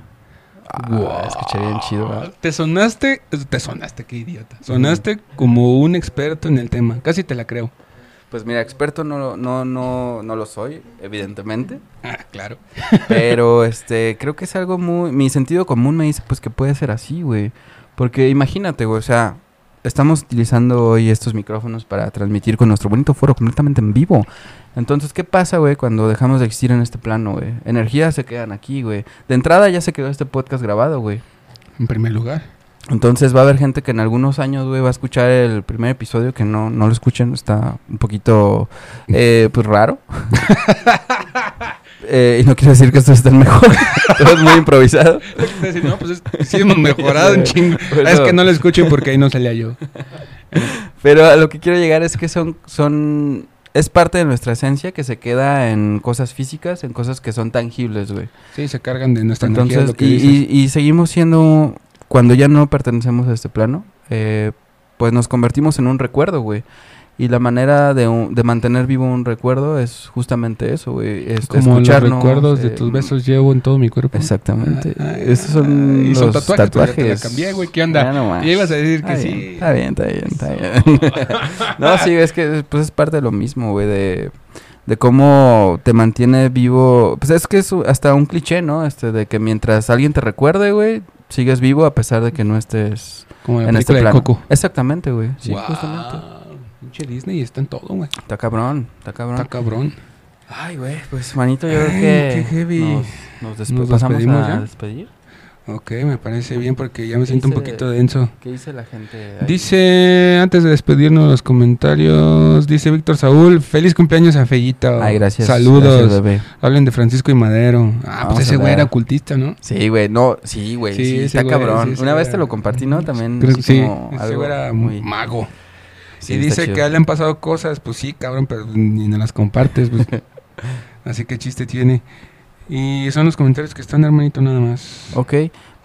Ah, escuché bien chido, ¿verdad? Te sonaste, te sonaste, qué idiota. Sonaste como un experto en el tema. Casi te la creo. Pues mira, experto no, no, no, no lo soy, evidentemente. Ah, claro. Pero este, creo que es algo muy. Mi sentido común me dice, pues que puede ser así, güey. Porque imagínate, güey, o sea, estamos utilizando hoy estos micrófonos para transmitir con nuestro bonito foro completamente en vivo. Entonces, ¿qué pasa, güey, cuando dejamos de existir en este plano, güey? Energías se quedan aquí, güey. De entrada ya se quedó este podcast grabado, güey. En primer lugar. Entonces va a haber gente que en algunos años, güey, va a escuchar el primer episodio que no, no lo escuchen. Está un poquito, eh, pues, raro. Eh, y no quiero decir que esto esté mejor. Todo es muy improvisado. no, pues es- sí hemos mejorado un chingo. Bueno. Es que no lo escuchen porque ahí no salía yo. Pero a lo que quiero llegar es que son, son, es parte de nuestra esencia que se queda en cosas físicas, en cosas que son tangibles, güey. Sí, se cargan de nuestra energía, Entonces, lo que y, dices. y- y seguimos siendo, cuando ya no pertenecemos a este plano, eh, pues nos convertimos en un recuerdo, güey. Y la manera de, un- de mantener vivo un recuerdo es justamente eso, güey. es Como los recuerdos de eh, tus besos llevo en todo mi cuerpo. Exactamente. Ay, Esos son ay, los son tatuajes, te la tatuajes. cambié, güey, ¿qué onda? Ya ibas a decir que Está sí. Está bien, está bien, está bien. no, sí, es que pues es parte de lo mismo, güey, de, de cómo te mantiene vivo. Pues es que es hasta un cliché, ¿no? Este, de que mientras alguien te recuerde, güey, sigues vivo a pesar de que no estés Como la en este película de plano. Coco. Exactamente, güey. Sí, Guau, justamente. Pinche Disney está en todo, güey. Está cabrón, está cabrón. Está cabrón. Ay, güey, pues manito, yo creo que qué heavy. nos, nos, ¿Nos pasamos despedimos a ya? despedir. Ok, me parece bien porque ya me siento un poquito denso. ¿Qué dice la gente? ahí? Dice, antes de despedirnos los comentarios, dice Víctor Saúl, feliz cumpleaños a Fellito. Ay, gracias. Saludos. gracias, bebé. Hablen de Francisco y Madero. Ah, Vamos pues ese güey era ocultista, ¿no? Sí, güey, no, sí, güey, Sí, está güey, cabrón. sí, Una vez te lo compartí, ¿no? También Creo que así sí, como ese algo güey era muy- mago. Sí, y dice chido. que a él le han pasado cosas, pues sí, cabrón, pero ni no las compartes. pues. Así que chiste tiene. Y son los comentarios que están, hermanito, nada más. Ok,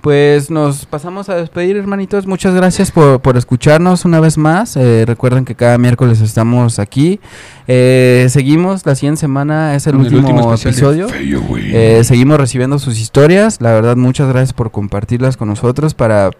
pues nos pasamos a despedir, hermanitos. Muchas gracias por, por escucharnos una vez más. Eh, recuerden que cada miércoles estamos aquí. Eh, seguimos, la siguiente semana es el, último, episodio. Eh, seguimos recibiendo sus historias. La verdad, muchas gracias por compartirlas con nosotros para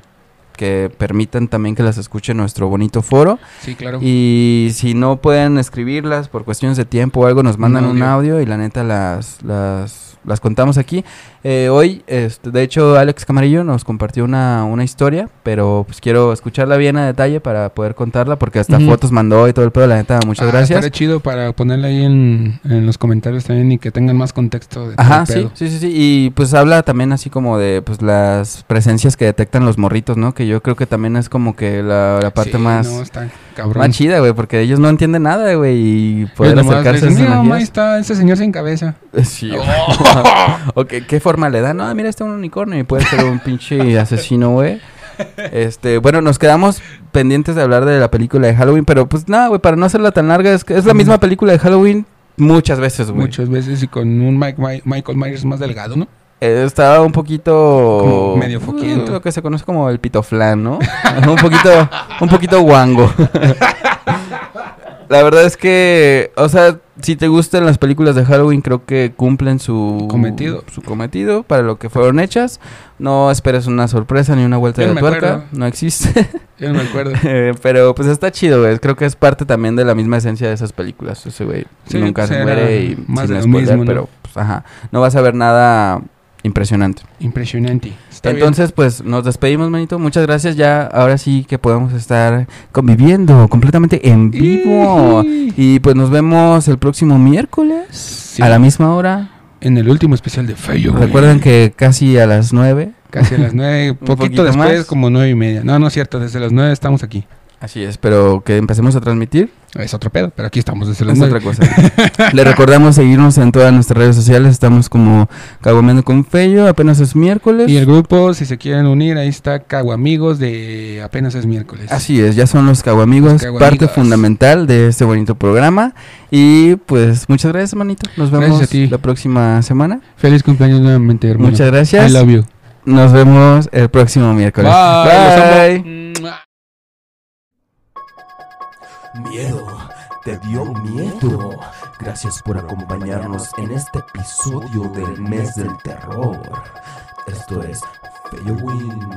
que permitan también que las escuche nuestro bonito foro. sí, claro. Y si no pueden escribirlas por cuestiones de tiempo o algo, nos mandan un audio. audio, y la neta las, las, las contamos aquí. Eh, hoy, este, de hecho, Alex Camarillo nos compartió una, una historia, pero pues quiero escucharla bien a detalle para poder contarla, porque hasta fotos mandó y todo el pedo, la neta, muchas Ah, gracias. Estaría chido para ponerla ahí en, en los comentarios también y que tengan más contexto de todo Ajá, el sí, pedo. sí, sí, sí. Y pues habla también así como de pues las presencias que detectan los morritos, ¿no? Que yo creo que también es como que la, la parte Sí, más, No, está cabrón. más chida, güey, porque ellos no entienden nada, güey, y nomás acercarse a dicen, esas "Mira, mamá, está ese señor sin cabeza. Sí. o que- ¿Qué forma le dan? No, mira, está un unicornio y puede ser un pinche asesino, güey. Este, bueno, nos quedamos pendientes de hablar de la película de Halloween, pero pues nada, güey, para no hacerla tan larga, es que es la misma película de Halloween muchas veces, güey. Muchas veces y con un Mike, Michael Myers más delgado, ¿no? Eh, estaba un poquito Como medio foquiento. lo que se conoce como el pitoflán, ¿no? un poquito un poquito guango. La verdad es que, o sea, si te gustan las películas de Halloween, creo que cumplen su Cometido. su cometido para lo que fueron hechas. No esperes una sorpresa ni una vuelta Yo de no tuerca, acuerdo. no existe. Yo no me acuerdo. Eh, Pero pues está chido, güey. Creo que es parte también de la misma esencia de esas películas. Ese güey Sí, nunca se muere y más sin de spoiler, mismo, ¿no? pero pues ajá, no vas a ver nada impresionante. Impresionante. Está bien. Entonces, pues nos despedimos, manito. Muchas gracias. Ya ahora sí que podemos estar conviviendo completamente en vivo. Y- Y pues nos vemos el próximo miércoles Sí, a la misma hora. En el último especial de güey. Recuerden que casi a las nueve. Casi a las nueve, poquito poquito después, más. como nueve y media. No, no es cierto, desde las nueve estamos aquí. Así es, pero que empecemos a transmitir Es otro pedo, pero aquí estamos desde es otra cosa. Le recordamos seguirnos en todas nuestras redes sociales. Estamos como Caguameando con Fello. Apenas es miércoles. Y el grupo, si se quieren unir, ahí está Caguamigos de apenas es miércoles. Así es, ya son los Caguamigos, Los Caguamigos. parte fundamental de este bonito programa. Y pues muchas gracias, manito. Nos Gracias vemos a ti. la próxima semana. Feliz cumpleaños nuevamente, hermano. Muchas gracias. I love you. Nos vemos el próximo miércoles. Bye. Bye. Miedo, te dio miedo. Gracias por acompañarnos en este episodio del mes del terror. Esto es Feyowin.